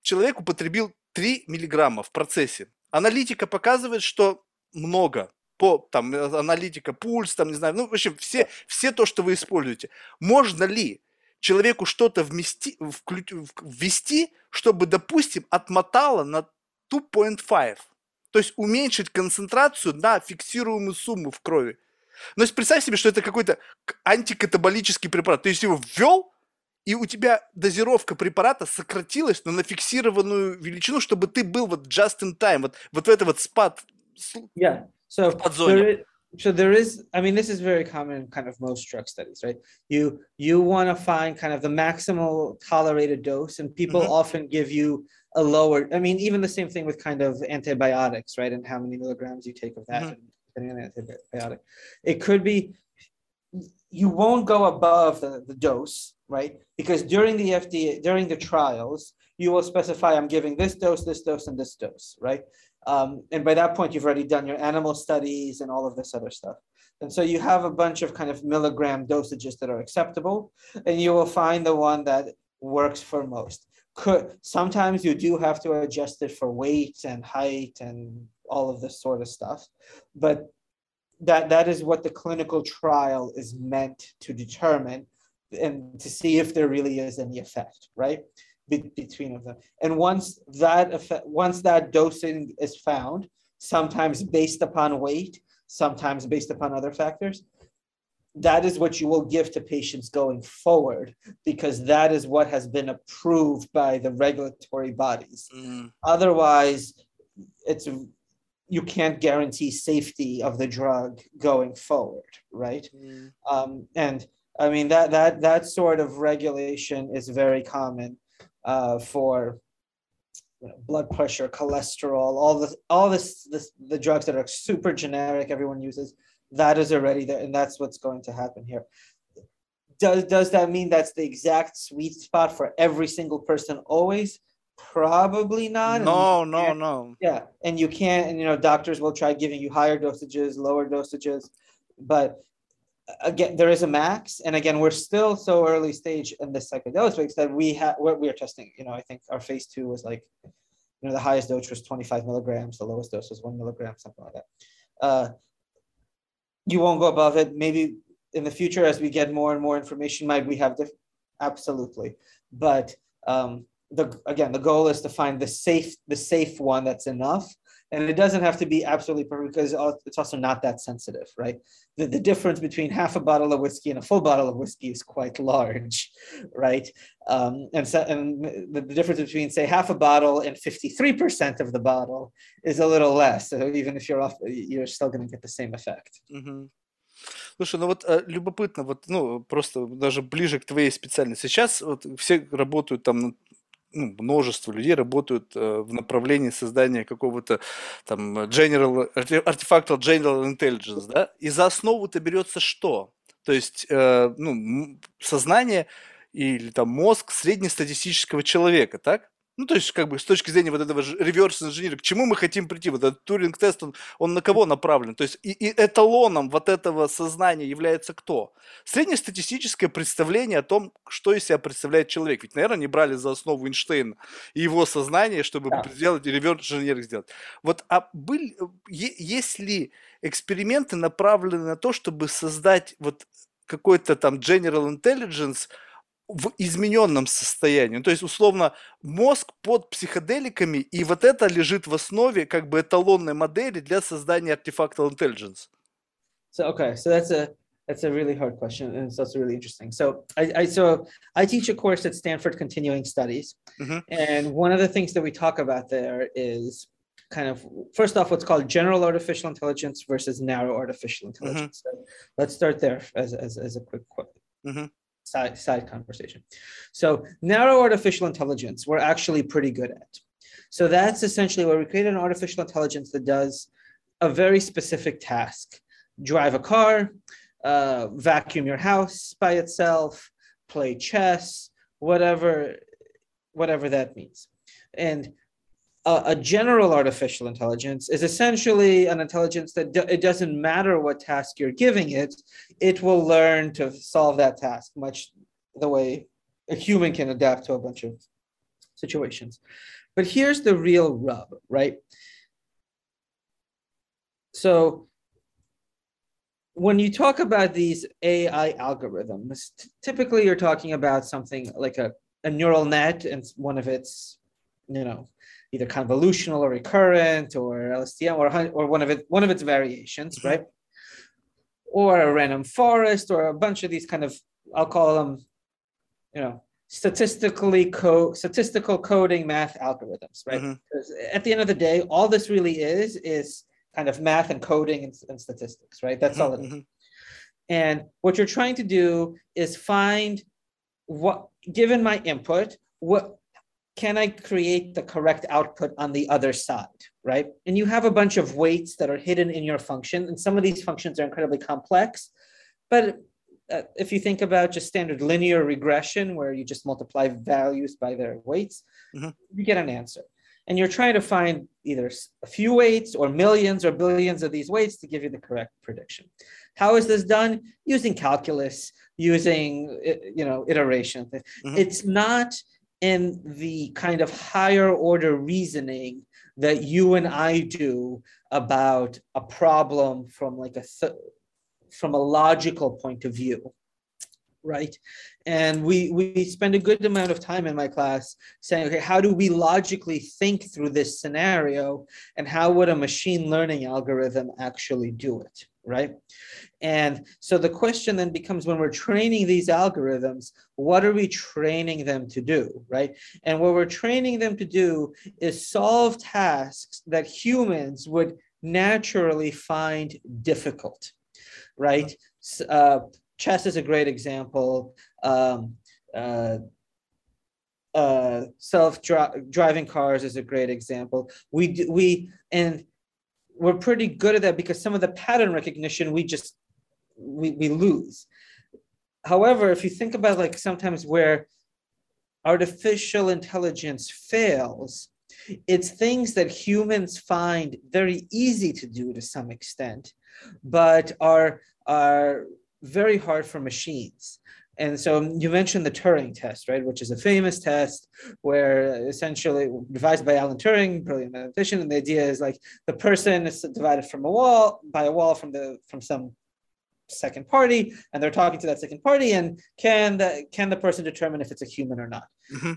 человек употребил 3 миллиграмма в процессе. Аналитика показывает, что много по там аналитика пульс, там не знаю, ну в общем все все то, что вы используете. Можно ли человеку что-то вмести, ввести, чтобы, допустим, отмотало на 2.5. То есть уменьшить концентрацию на фиксируемую сумму в крови. Но есть представь себе, что это какой-то антикатаболический препарат. То есть его ввел, и у тебя дозировка препарата сократилась, но на фиксированную величину, чтобы ты был вот just in time, вот, вот в это вот спад yeah. So there is, so there is, I mean, this is very common in kind of most drug studies, right? You you want to find kind of the maximal tolerated dose, and people mm-hmm. often give you a lower. I mean, even the same thing with kind of antibiotics, right? And how many milligrams you take of that, mm-hmm. depending on the antibiotic. It could be you won't go above the, the dose, right? Because during the FDA during the trials, you will specify I'm giving this dose, this dose, and this dose, right? Um, and by that point, you've already done your animal studies and all of this other stuff. And so you have a bunch of kind of milligram dosages that are acceptable, and you will find the one that works for most. Could sometimes you do have to adjust it for weight and height and all of this sort of stuff, but that that is what the clinical trial is meant to determine and to see if there really is any effect, right? Be- between of them. And once that effect, once that dosing is found, sometimes based upon weight, sometimes based upon other factors, that is what you will give to patients going forward because that is what has been approved by the regulatory bodies. Mm. Otherwise, it's you can't guarantee safety of the drug going forward, right? Mm. Um, and I mean that that that sort of regulation is very common uh, for you know, blood pressure, cholesterol, all this, all this, this, the drugs that are super generic, everyone uses, that is already there, and that's what's going to happen here. Does does that mean that's the exact sweet spot for every single person always? Probably not. No, no, no. Yeah, and you can't, and you know, doctors will try giving you higher dosages, lower dosages, but again, there is a max, and again, we're still so early stage in the psychedelic space that we have what we are testing. You know, I think our phase two was like, you know, the highest dose was 25 milligrams, the lowest dose was one milligram, something like that. Uh, you won't go above it. Maybe in the future, as we get more and more information, might we have different? Absolutely, but um, the again, the goal is to find the safe, the safe one that's enough and it doesn't have to be absolutely perfect because it's also not that sensitive, right? The, the difference between half a bottle of whiskey and a full bottle of whiskey is quite large, right? Um, and so, and the, the, difference between say half a bottle and 53% of the bottle is a little less. So even if you're off, you're still going to get the same effect. Mm-hmm. Слушай, ну вот э, любопытно, вот, ну, просто даже ближе к твоей специальности. Сейчас вот все работают там ну, множество людей работают э, в направлении создания какого-то там general, artifactual general intelligence, да, и за основу-то берется что? То есть, э, ну, сознание или там мозг среднестатистического человека, так? Ну, то есть, как бы с точки зрения вот этого реверс инженера, к чему мы хотим прийти? Вот этот Туринг-тест, он, он на кого направлен? То есть, и, и эталоном вот этого сознания является кто? Среднестатистическое представление о том, что из себя представляет человек. Ведь, наверное, не брали за основу Эйнштейна и его сознание, чтобы да. сделать реверс инженеринг сделать. Вот, а были, есть ли эксперименты направлены на то, чтобы создать вот какой-то там general intelligence – в измененном состоянии. То есть, условно, мозг под психоделиками, и вот это лежит в основе как бы эталонной модели для создания artifactal intelligence. So, okay, so that's a that's a really hard question, and it's really interesting. So, I, I so I teach a course at Stanford Continuing Studies, mm-hmm. and one of the things that we talk about there is kind of first off what's called general artificial intelligence versus narrow artificial mm-hmm. intelligence. Mm-hmm. So let's start there as, as, as a quick quote. Mm-hmm side, side conversation. So narrow artificial intelligence, we're actually pretty good at. So that's essentially where we create an artificial intelligence that does a very specific task. Drive a car, uh, vacuum your house by itself, play chess, whatever, whatever that means. And a, a general artificial intelligence is essentially an intelligence that do, it doesn't matter what task you're giving it, it will learn to solve that task much the way a human can adapt to a bunch of situations. But here's the real rub, right? So when you talk about these AI algorithms, typically you're talking about something like a, a neural net and one of its, you know, either convolutional or recurrent or LSTM or, or one of it one of its variations, mm-hmm. right? Or a random forest or a bunch of these kind of I'll call them, you know, statistically co statistical coding math algorithms, right? Mm-hmm. At the end of the day, all this really is is kind of math and coding and, and statistics, right? That's mm-hmm. all it is. Mm-hmm. And what you're trying to do is find what, given my input, what can I create the correct output on the other side, right? And you have a bunch of weights that are hidden in your function, and some of these functions are incredibly complex. But uh, if you think about just standard linear regression, where you just multiply values by their weights, mm-hmm. you get an answer. And you're trying to find either a few weights or millions or billions of these weights to give you the correct prediction. How is this done? Using calculus, using you know iteration. Mm-hmm. It's not in the kind of higher order reasoning that you and I do about a problem from like a th- from a logical point of view right? And we we spend a good amount of time in my class saying okay how do we logically think through this scenario and how would a machine learning algorithm actually do it right and so the question then becomes when we're training these algorithms, what are we training them to do, right? And what we're training them to do is solve tasks that humans would naturally find difficult, right? Uh, chess is a great example. Um, uh, uh, self-driving cars is a great example. We do we and we're pretty good at that because some of the pattern recognition we just we, we lose. However, if you think about like sometimes where artificial intelligence fails, it's things that humans find very easy to do to some extent, but are are very hard for machines. And so you mentioned the Turing test, right, which is a famous test where essentially devised by Alan Turing, brilliant mathematician, and the idea is like the person is divided from a wall by a wall from the from some second party and they're talking to that second party and can the can the person determine if it's a human or not? Mm-hmm.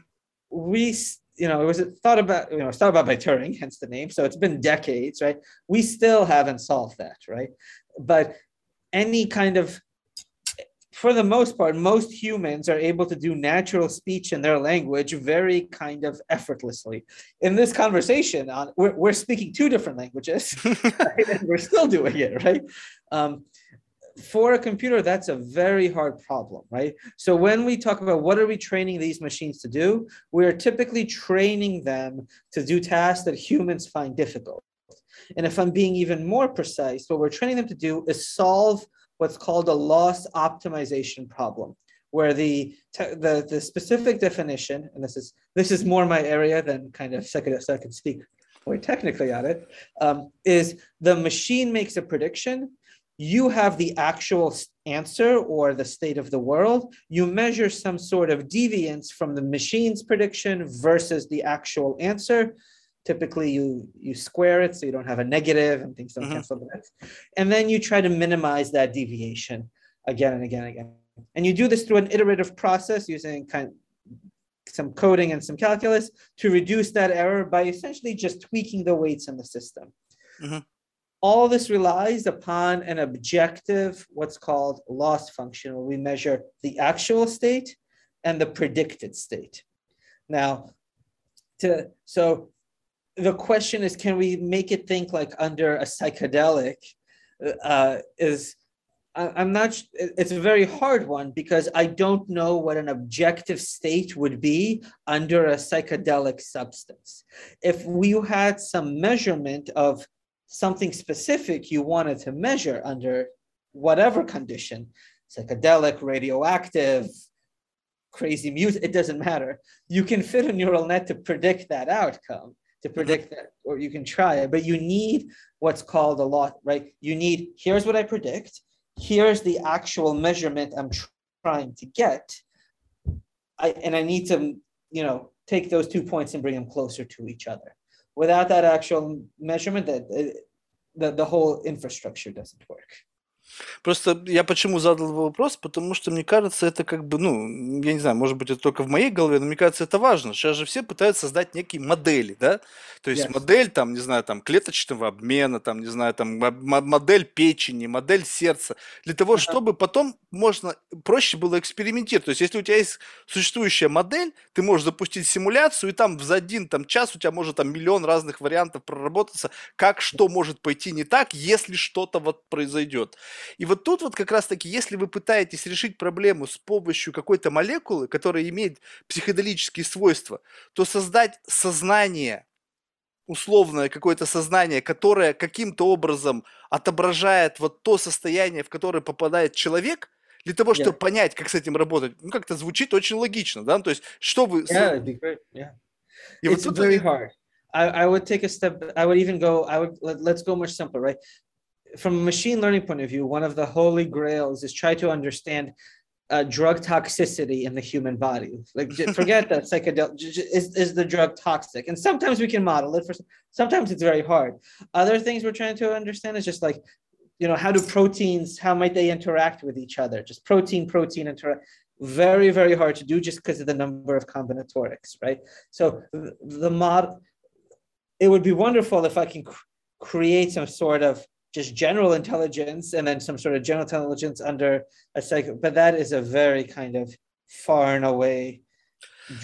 we you know it was thought about you know it's thought about by turing hence the name so it's been decades right? We still haven't solved that right? But any kind of for the most part, most humans are able to do natural speech in their language very kind of effortlessly. In this conversation, on we're, we're speaking two different languages, right? and we're still doing it, right? Um, for a computer, that's a very hard problem, right? So when we talk about what are we training these machines to do, we're typically training them to do tasks that humans find difficult. And if I'm being even more precise, what we're training them to do is solve what's called a loss optimization problem, where the, the, the specific definition, and this is this is more my area than kind of second so I can speak more technically on it, um, is the machine makes a prediction you have the actual answer or the state of the world. You measure some sort of deviance from the machine's prediction versus the actual answer. Typically, you you square it so you don't have a negative and things don't mm-hmm. cancel. And then you try to minimize that deviation again and again and again. And you do this through an iterative process using kind of some coding and some calculus to reduce that error by essentially just tweaking the weights in the system. Mm-hmm all this relies upon an objective, what's called loss function, where we measure the actual state and the predicted state. Now, to so the question is, can we make it think like under a psychedelic? Uh, is I'm not. It's a very hard one because I don't know what an objective state would be under a psychedelic substance. If we had some measurement of something specific you wanted to measure under whatever condition, psychedelic, radioactive, crazy music, it doesn't matter. You can fit a neural net to predict that outcome, to predict that, or you can try it, but you need what's called a lot, right? You need, here's what I predict, here's the actual measurement I'm trying to get. I, and I need to, you know, take those two points and bring them closer to each other. Without that actual measurement, that uh, the, the whole infrastructure doesn't work. Просто я почему задал вопрос, потому что мне кажется, это как бы, ну, я не знаю, может быть, это только в моей голове, но мне кажется, это важно. Сейчас же все пытаются создать некие модели, да? То есть yes. модель, там, не знаю, там, клеточного обмена, там, не знаю, там, модель печени, модель сердца, для того, uh-huh. чтобы потом можно, проще было экспериментировать. То есть, если у тебя есть существующая модель, ты можешь запустить симуляцию, и там за один там, час у тебя может там миллион разных вариантов проработаться, как что может пойти не так, если что-то вот произойдет. И вот тут вот как раз-таки, если вы пытаетесь решить проблему с помощью какой-то молекулы, которая имеет психоделические свойства, то создать сознание, условное какое-то сознание, которое каким-то образом отображает вот то состояние, в которое попадает человек, для того, чтобы yeah. понять, как с этим работать, ну, как-то звучит очень логично, да, то есть, что вы... Yeah, it'd be great. Yeah. И It's вот very hard. I, I would take a step, I would even go, I would, let, let's go much simpler, right? From a machine learning point of view, one of the holy grails is try to understand uh, drug toxicity in the human body. Like, forget that psychedelic is, is the drug toxic, and sometimes we can model it. For sometimes it's very hard. Other things we're trying to understand is just like, you know, how do proteins, how might they interact with each other? Just protein, protein interact. Very, very hard to do just because of the number of combinatorics, right? So the mod, it would be wonderful if I can cr- create some sort of just general intelligence and then some sort of general intelligence under a psycho. But that is a very kind of far and away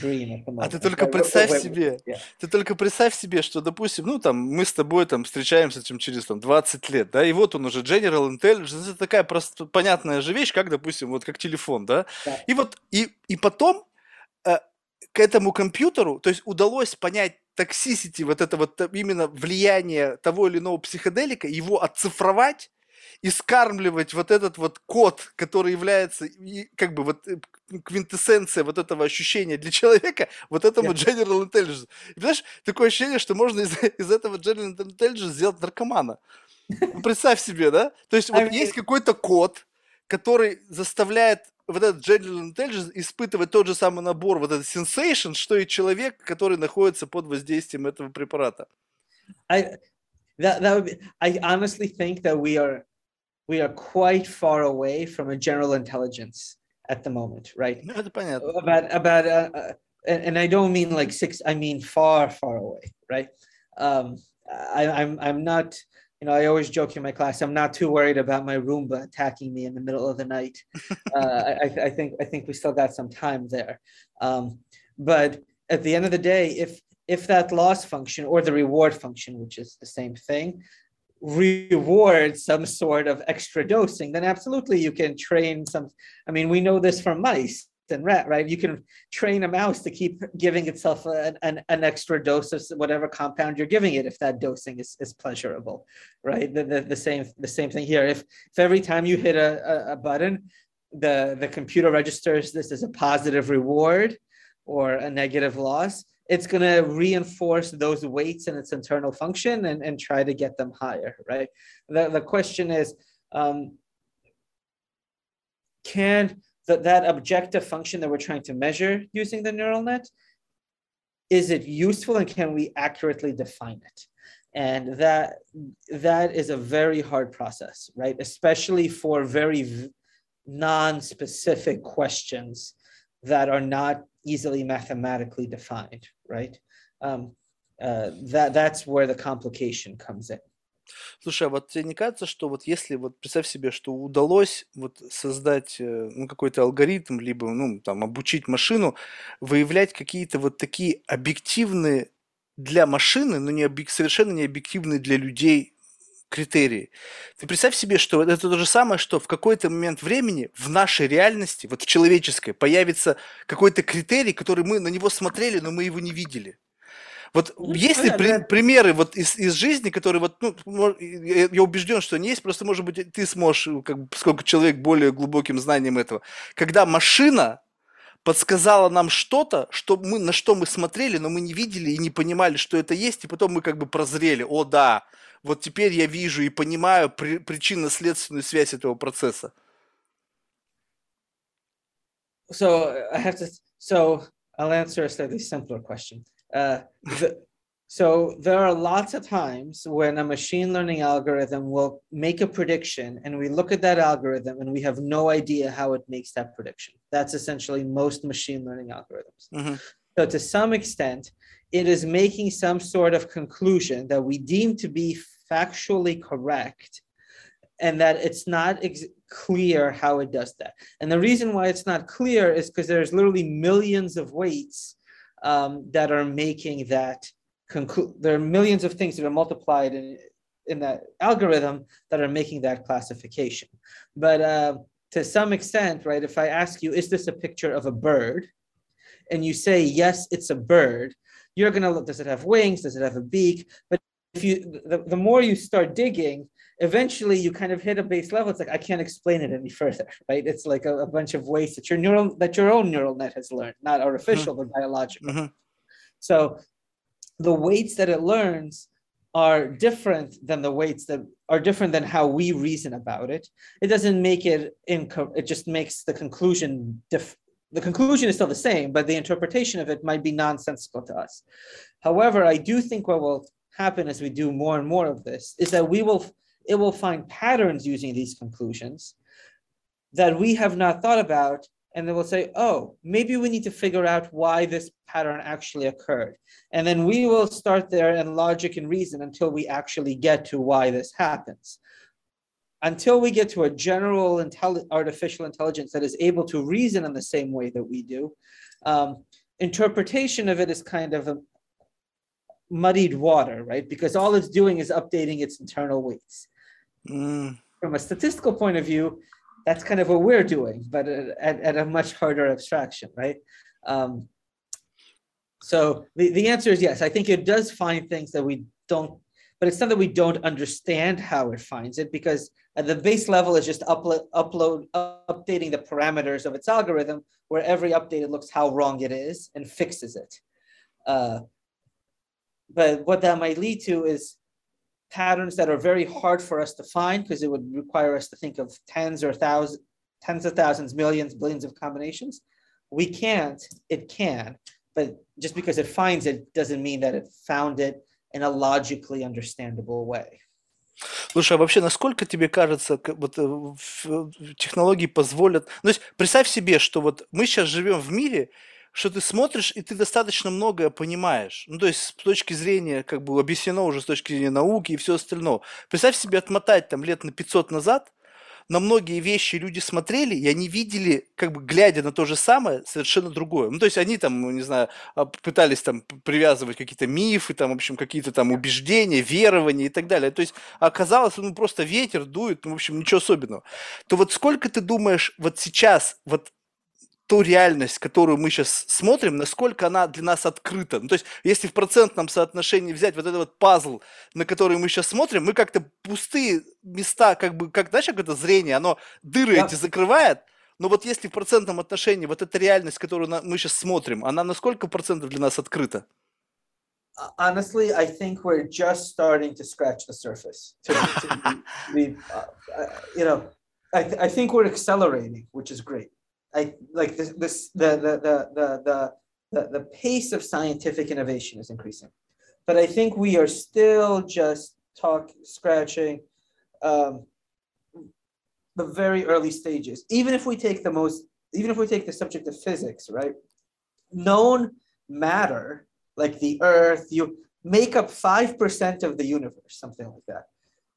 dream. А ты только представь себе, yeah. ты только представь себе, что, допустим, ну там мы с тобой там встречаемся чем через там 20 лет, да, и вот он уже General Intelligence, это такая просто понятная же вещь, как, допустим, вот как телефон, да, yeah. и вот и и потом э, к этому компьютеру, то есть удалось понять токсисити, вот это вот именно влияние того или иного психоделика, его оцифровать и скармливать вот этот вот код, который является как бы вот э, квинтэссенция вот этого ощущения для человека, вот этому yeah. General Intelligence. И, понимаешь, такое ощущение, что можно из, из этого General Intelligence сделать наркомана. Ну, представь себе, да? То есть вот есть какой-то код, который заставляет вот этот General Intelligence испытывать тот же самый набор, вот этот sensation, что и человек, который находится под воздействием этого препарата. I, that, that would be, I honestly think that we are we are quite far away from a general intelligence at the moment, right? No, это понятно. About about uh, uh, and I don't mean like six. I mean far, far away, right? Um, I, I'm I'm not you know, I always joke in my class, I'm not too worried about my Roomba attacking me in the middle of the night. uh, I, I, think I think we still got some time there. Um, but at the end of the day, if if that loss function or the reward function, which is the same thing, rewards some sort of extra dosing, then absolutely you can train some. I mean, we know this from mice and rat, right? You can train a mouse to keep giving itself an, an, an, extra dose of whatever compound you're giving it if that dosing is, is pleasurable, right? The, the, the same the same thing here. If if every time you hit a, a, button, the, the computer registers this as a positive reward or a negative loss, it's going to reinforce those weights in its internal function and, and try to get them higher, right? The, the question is, um, can that, that objective function that we're trying to measure using the neural net, is it useful and can we accurately define it? And that that is a very hard process, right? Especially for very non-specific questions that are not easily mathematically defined, right? Um, uh, that that's where the complication comes in. Слушай, а вот тебе не кажется, что вот если вот представь себе, что удалось вот создать э, ну, какой-то алгоритм, либо ну, там, обучить машину выявлять какие-то вот такие объективные для машины, но не объек- совершенно не объективные для людей критерии. Ты представь себе, что это то же самое, что в какой-то момент времени в нашей реальности, вот в человеческой, появится какой-то критерий, который мы на него смотрели, но мы его не видели. Вот Ну, есть ли да, при- да. примеры вот из, из жизни, которые вот, ну, я, я убежден, что они есть, просто, может быть, ты сможешь, э, как бы, поскольку человек более глубоким знанием этого, когда машина подсказала нам что-то, что мы, на что мы смотрели, но мы не видели и не понимали, что это есть, и потом мы как бы прозрели, о да, вот теперь я вижу и понимаю при- причинно-следственную связь этого процесса. So I have to. So I'll answer a slightly simpler question. Uh, the, so there are lots of times when a machine learning algorithm will make a prediction and we look at that algorithm and we have no idea how it makes that prediction. That's essentially most machine learning algorithms. Mm-hmm. So to some extent, it is making some sort of conclusion that we deem to be factually correct and that it's not ex- clear how it does that. And the reason why it's not clear is because there's literally millions of weights um, that are making that conclude. There are millions of things that are multiplied in in that algorithm that are making that classification. But uh, to some extent, right? If I ask you, is this a picture of a bird? and you say yes it's a bird you're going to look does it have wings does it have a beak but if you the, the more you start digging eventually you kind of hit a base level. It's like i can't explain it any further right? It's like a, a bunch of ways that your neural that your own neural net has learned not artificial mm-hmm. but biological. Mm-hmm. mm-hmm. so the weights that it learns are different than the weights that are different than how we reason about it. It doesn't make it inco- it just makes the conclusion the conclusion is still the same but the interpretation of it might be nonsensical to us. However i do think what will happen as we do more and more of this is that we will it will find patterns using these conclusions that we have not thought about and then we'll say oh maybe we need to figure out why this pattern actually occurred. And then we will start there in logic and reason until we actually get to why this happens. Until we get to a general intelli- artificial intelligence that is able to reason in the same way that we do um, interpretation of it is kind of a muddied water right because all it's doing is updating its internal weights М, from a statistical point of view, that's kind of what we're doing, but at, at a much harder abstraction, right? Um, so the, the answer is yes. I think it does find things that we don't, but it's not that we don't understand how it finds it because at the base level is just upload, upload, updating the parameters of its algorithm, where every update it looks how wrong it is and fixes it. Uh, but what that might lead to is patterns that are very hard for us to find because it would require us to think of tens or thousands, tens of thousands, millions, billions of combinations. We can't, it can, but just because it finds it doesn't mean that it found it in a logically understandable way. Слушай, а вообще, насколько тебе кажется, к- вот э, в- в- технологии позволят... Ну, то есть, представь себе, что вот мы сейчас живем в мире, что ты смотришь, и ты достаточно многое понимаешь. Ну, то есть, с точки зрения, как бы объяснено уже с точки зрения науки и все остальное. Представь себе отмотать там лет на 500 назад, на многие вещи люди смотрели, и они видели, как бы глядя на то же самое, совершенно другое. Ну, то есть они там, ну, не знаю, а, пытались там привязывать какие-то мифы, там, в общем, какие-то там убеждения, верования и так далее. То есть оказалось, ну, просто ветер дует, ну, в общем, ничего особенного. То вот сколько ты думаешь, вот сейчас, вот ту реальность, которую мы сейчас смотрим, насколько она для нас открыта. Ну, то есть, если в процентном соотношении взять вот этот вот пазл, на который мы сейчас смотрим, мы как-то пустые места, как бы, как, знаешь, как это зрение, оно дыры Да. эти закрывает, но вот если в процентном отношении вот эта реальность, которую мы сейчас смотрим, она на сколько процентов для нас открыта? Honestly, I think we're just starting to scratch the surface. To, to be, be, uh, uh, you know, I, th- I think we're accelerating, which is great. I like this, this the, the, the, the, the, the, pace of scientific innovation is increasing. But I think we are still just talk scratching um, the very early stages. Even if we take the most, even if we take the subject of physics, right? Known matter, like the earth, you make up 5% of the universe, something like that.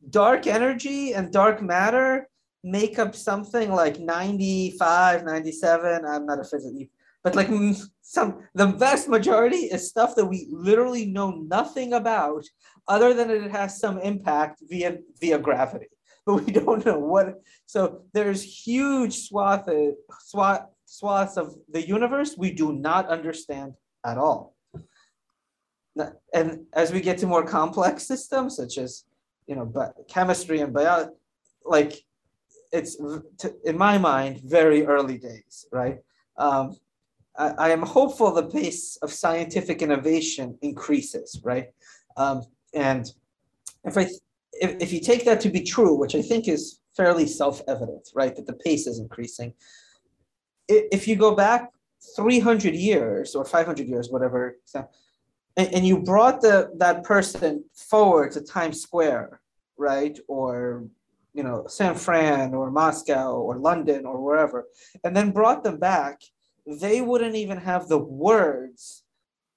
Dark energy and dark matter make up something like 95, 97. I'm not a physicist, but like mm, some, the vast majority is stuff that we literally know nothing about other than it has some impact via, via gravity. But we don't know what. So there's huge swath, swath, swaths of the universe we do not understand at all. and as we get to more complex systems, such as you know, but chemistry and biology, like it's in my mind very early days, right? Um, I, I, am hopeful the pace of scientific innovation increases, right? Um, and if I if, if you take that to be true, which I think is fairly self-evident, right, that the pace is increasing. If you go back 300 years or 500 years, whatever, and, and you brought the that person forward to Times Square, right, or you know San Fran or Moscow or London or wherever, and then brought them back, they wouldn't even have the words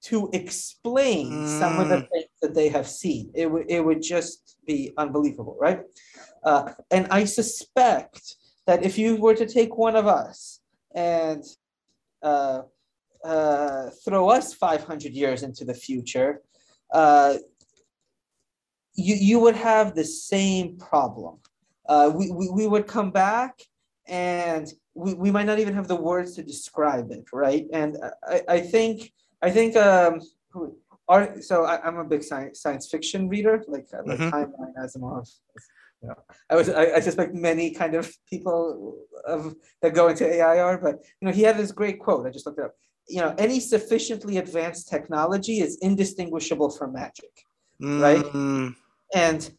to explain mm. some of the mm. things that they have seen. It would it would just be unbelievable, right? Uh, and I suspect that if you were to take one of us and uh, uh, throw us 500 years into the future, uh, you, you would have the same problem. Uh, we, we, we would come back and we, we might not even have the words to describe it, right? And I, I think I think um, art. So I, am a big science science fiction reader, like like mm-hmm. Heinlein, Asimov. You know, I was I, I, suspect many kind of people of that go into AIR, but you know, he had this great quote. I just looked it up. You know, any sufficiently advanced technology is indistinguishable from magic, mm. right? And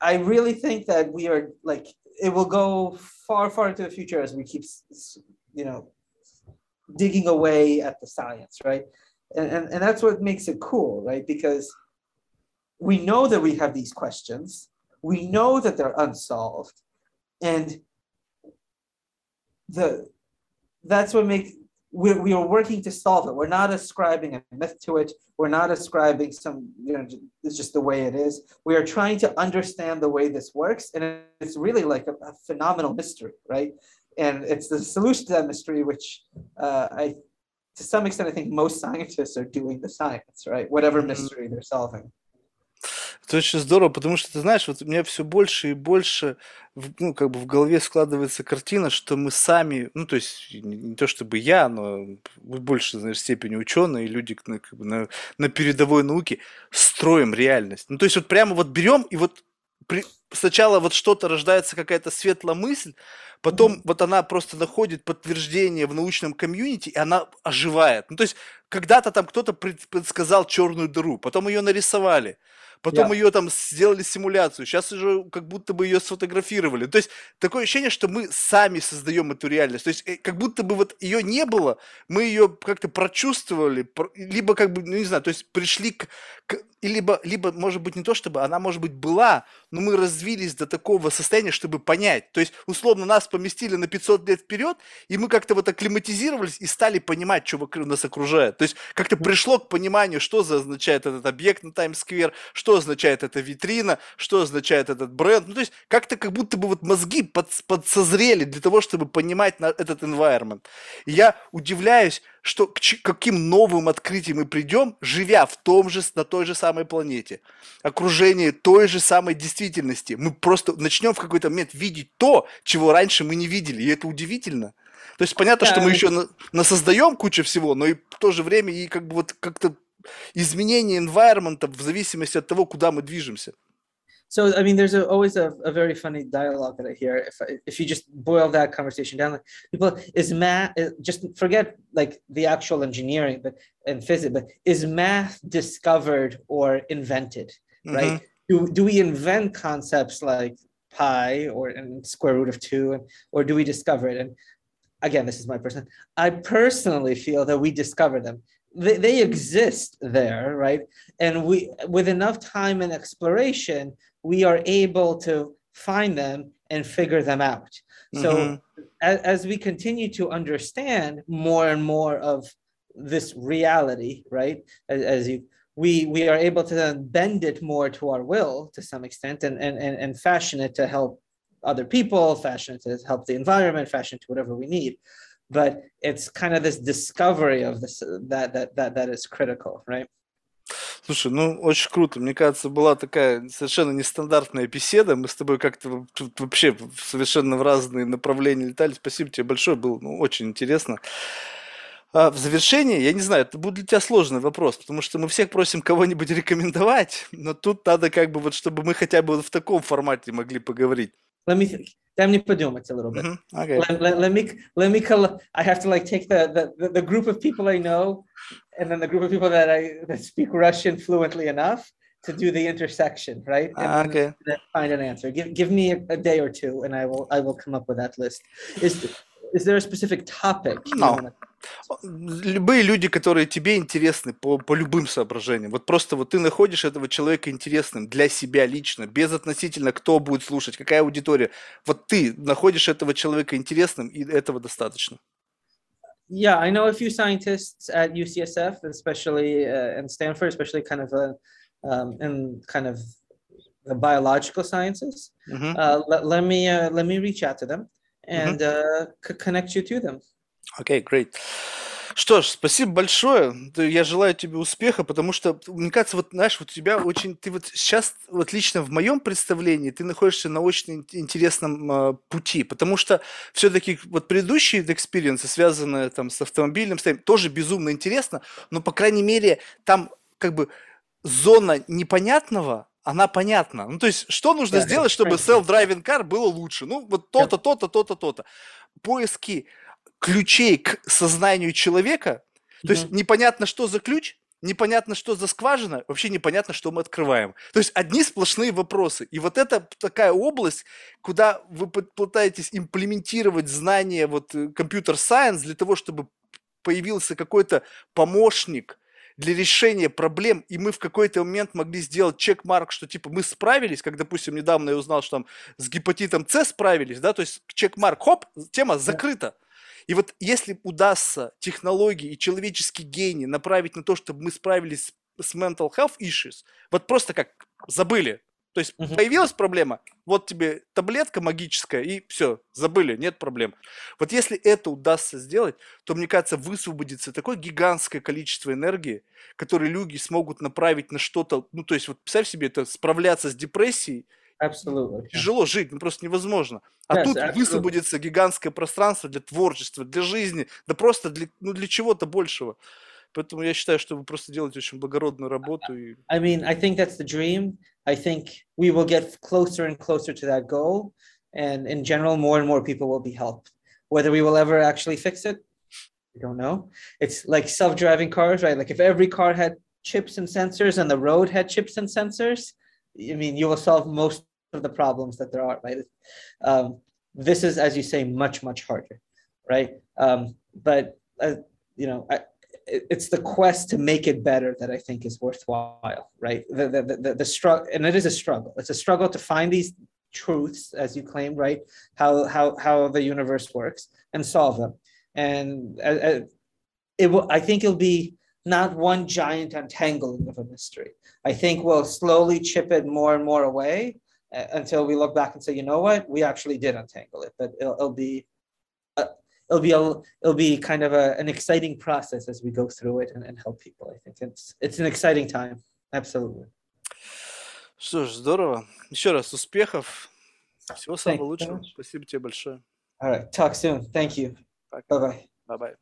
I really think that we are like it will go far, far into the future as we keep, you know, digging away at the science, right? And, and, and that's what makes it cool, right? Because we know that we have these questions, we know that they're unsolved, and the that's what makes we, we are working to solve it. We're not ascribing a myth to it. We're not ascribing some, you know, it's just the way it is. We are trying to understand the way this works. And it's really like a, a phenomenal mystery, right? and it's the solution to that mystery, which uh, I, to some extent, I think most scientists are doing the science, right? Whatever mystery they're solving. Это очень здорово, потому что, ты знаешь, вот у меня все больше и больше, ну, как бы в голове складывается картина, что мы сами, ну, то есть не то чтобы я, но в большей знаешь, степени ученые, люди на, как бы, на, на передовой науке строим реальность. Ну, то есть вот прямо вот берем и вот при, сначала вот что-то рождается, какая-то светлая мысль, потом mm-hmm. вот она просто находит подтверждение в научном комьюнити, и она оживает. Ну, то есть когда-то там кто-то предсказал черную дыру, потом ее нарисовали, потом yeah. ее там сделали симуляцию, сейчас уже как будто бы ее сфотографировали. То есть такое ощущение, что мы сами создаем эту реальность. То есть э, как будто бы вот ее не было, мы ее как-то прочувствовали, либо как бы, ну не знаю, то есть пришли к, к либо, либо, может быть, не то чтобы, она, может быть, была, но мы развились до такого состояния, чтобы понять. То есть, условно, нас поместили на 500 лет вперед, и мы как-то вот акклиматизировались и стали понимать, что нас окружает. То есть, как-то пришло к пониманию, что означает этот объект на Таймс-сквер, что означает эта витрина, что означает этот бренд. Ну, то есть, как-то как будто бы вот мозги под, подсозрели для того, чтобы понимать этот environment. И я удивляюсь, что к каким новым открытиям мы придем, живя в том же, на той же самой планете, окружении той же самой действительности. Мы просто начнем в какой-то момент видеть то, чего раньше мы не видели, и это удивительно. То есть понятно, да, что мы еще на, на создаем кучу всего, но и в то же время и как бы вот как-то изменение environment в зависимости от того, куда мы движемся. So I mean, there's a, always a, a, very funny dialogue that I hear. If if you just boil that conversation down, like people is math just forget like the actual engineering, but and physics, but is math discovered or invented, mm-hmm. right? Do do we invent concepts like pi or and square root of two, and, or do we discover it? And again, this is my person. I personally feel that we discover them they, they exist there right and we with enough time and exploration we are able to find them and figure them out. Mm-hmm. So as, as, we continue to understand more and more of this reality, right? As, as, you we we are able to then bend it more to our will to some extent and and and, and fashion it to help other people, fashion it to help the environment, fashion it to whatever we need. But it's kind of this discovery of this that that that that is critical, right? Слушай, ну очень круто. Мне кажется, была такая совершенно нестандартная беседа. Мы с тобой как-то вообще совершенно в разные направления летали. Спасибо тебе большое, было ну, очень интересно. А в завершение, я не знаю, это будет для тебя сложный вопрос, потому что мы всех просим кого-нибудь рекомендовать, но тут надо как бы вот, чтобы мы хотя бы вот в таком формате могли поговорить. Let me th- дай мне подумать a little bit. Мгм, окей. Let, let, let me let me col- I have to like take the, the the group of people I know and then the group of people that I that speak Russian fluently enough to do the intersection, right? And А, then- Окей. then find an answer. Give give me a, a day or two, and I will I will come up with that list. Is is there a specific topic? No. Любые люди, которые тебе интересны по, по любым соображениям. Вот просто вот ты находишь этого человека интересным для себя лично, без относительно кто будет слушать, какая аудитория. Вот ты находишь этого человека интересным, и этого достаточно. yeah, I know a few scientists at UCSF, especially uh, and Stanford, especially kind of a, um, in kind of the biological sciences. Mm-hmm. Uh, let, let me uh, let me reach out to them and mm-hmm. Uh, c- connect you to them. Okay, great. Что ж, спасибо большое. Я желаю тебе успеха, потому что, мне кажется, вот, знаешь, вот у тебя очень, ты вот сейчас, вот лично в моем представлении, ты находишься на очень ин- интересном э, пути, потому что все-таки вот предыдущие экспириенсы, связанные там с автомобильным состоянием, тоже безумно интересно, но, по крайней мере, там как бы зона непонятного, она понятна. Ну, то есть, что нужно Да, сделать, чтобы self-driving car было лучше? Ну, вот то-то, то-то, то-то, то-то. Поиски ключей к сознанию человека, то есть Мгм. непонятно, что за ключ, непонятно, что за скважина, вообще непонятно, что мы открываем. То есть одни сплошные вопросы. И вот это такая область, куда вы пы- пытаетесь имплементировать знания вот компьютер-сайенс для того, чтобы появился какой-то помощник для решения проблем, и мы в какой-то момент могли сделать чек-марк, что типа мы справились, как, допустим, недавно я узнал, что там с гепатитом С справились, да, то есть чек-марк, хоп, тема закрыта. И вот если удастся технологии и человеческий гений направить на то, чтобы мы справились с mental health issues, вот просто как забыли. То есть Мгм. появилась проблема, вот тебе таблетка магическая, и все, забыли, нет проблем. Вот если это удастся сделать, то, мне кажется, высвободится такое гигантское количество энергии, которые люди смогут направить на что-то, ну, то есть, вот представь себе, это справляться с депрессией, Absolutely. yeah. тяжело жить, ну, просто невозможно. А Yes, тут absolutely. высвободится гигантское пространство для творчества, для жизни, да просто для, ну, для чего-то большего. Поэтому я считаю, что вы просто делаете очень благородную работу. И... I mean, I think that's the dream. I think we will get closer and closer to that goal. And in general, more and more people will be helped. Whether we will ever actually fix it, we don't know. It's like self driving cars, right? Like if every car had chips and sensors and the road had chips and sensors, I mean, you will solve most of the problems that there are, right? Um, this is, as you say, much, much harder, right? Um, but, uh, you know, I, it- it's the quest to make it better that I think is worthwhile, right? The the the, the, the struggle, and it is a struggle. It's a struggle to find these truths, as you claim, right? How how how the universe works and solve them. And uh, uh, it will. I think it'll be not one giant untangling of a mystery. I think we'll slowly chip it more and more away until we look back and say, you know what, we actually did untangle it. But it'll, it'll be. Uh, It'll be a, it'll be kind of a, an exciting process as we go through it and, and help people. I think it's it's an exciting time. Absolutely. Что ж, здорово. Еще раз успехов. Всего самого you very лучшего. much. Спасибо тебе большое. All right. Talk soon. Thank you. Пока. Bye bye. Bye-bye.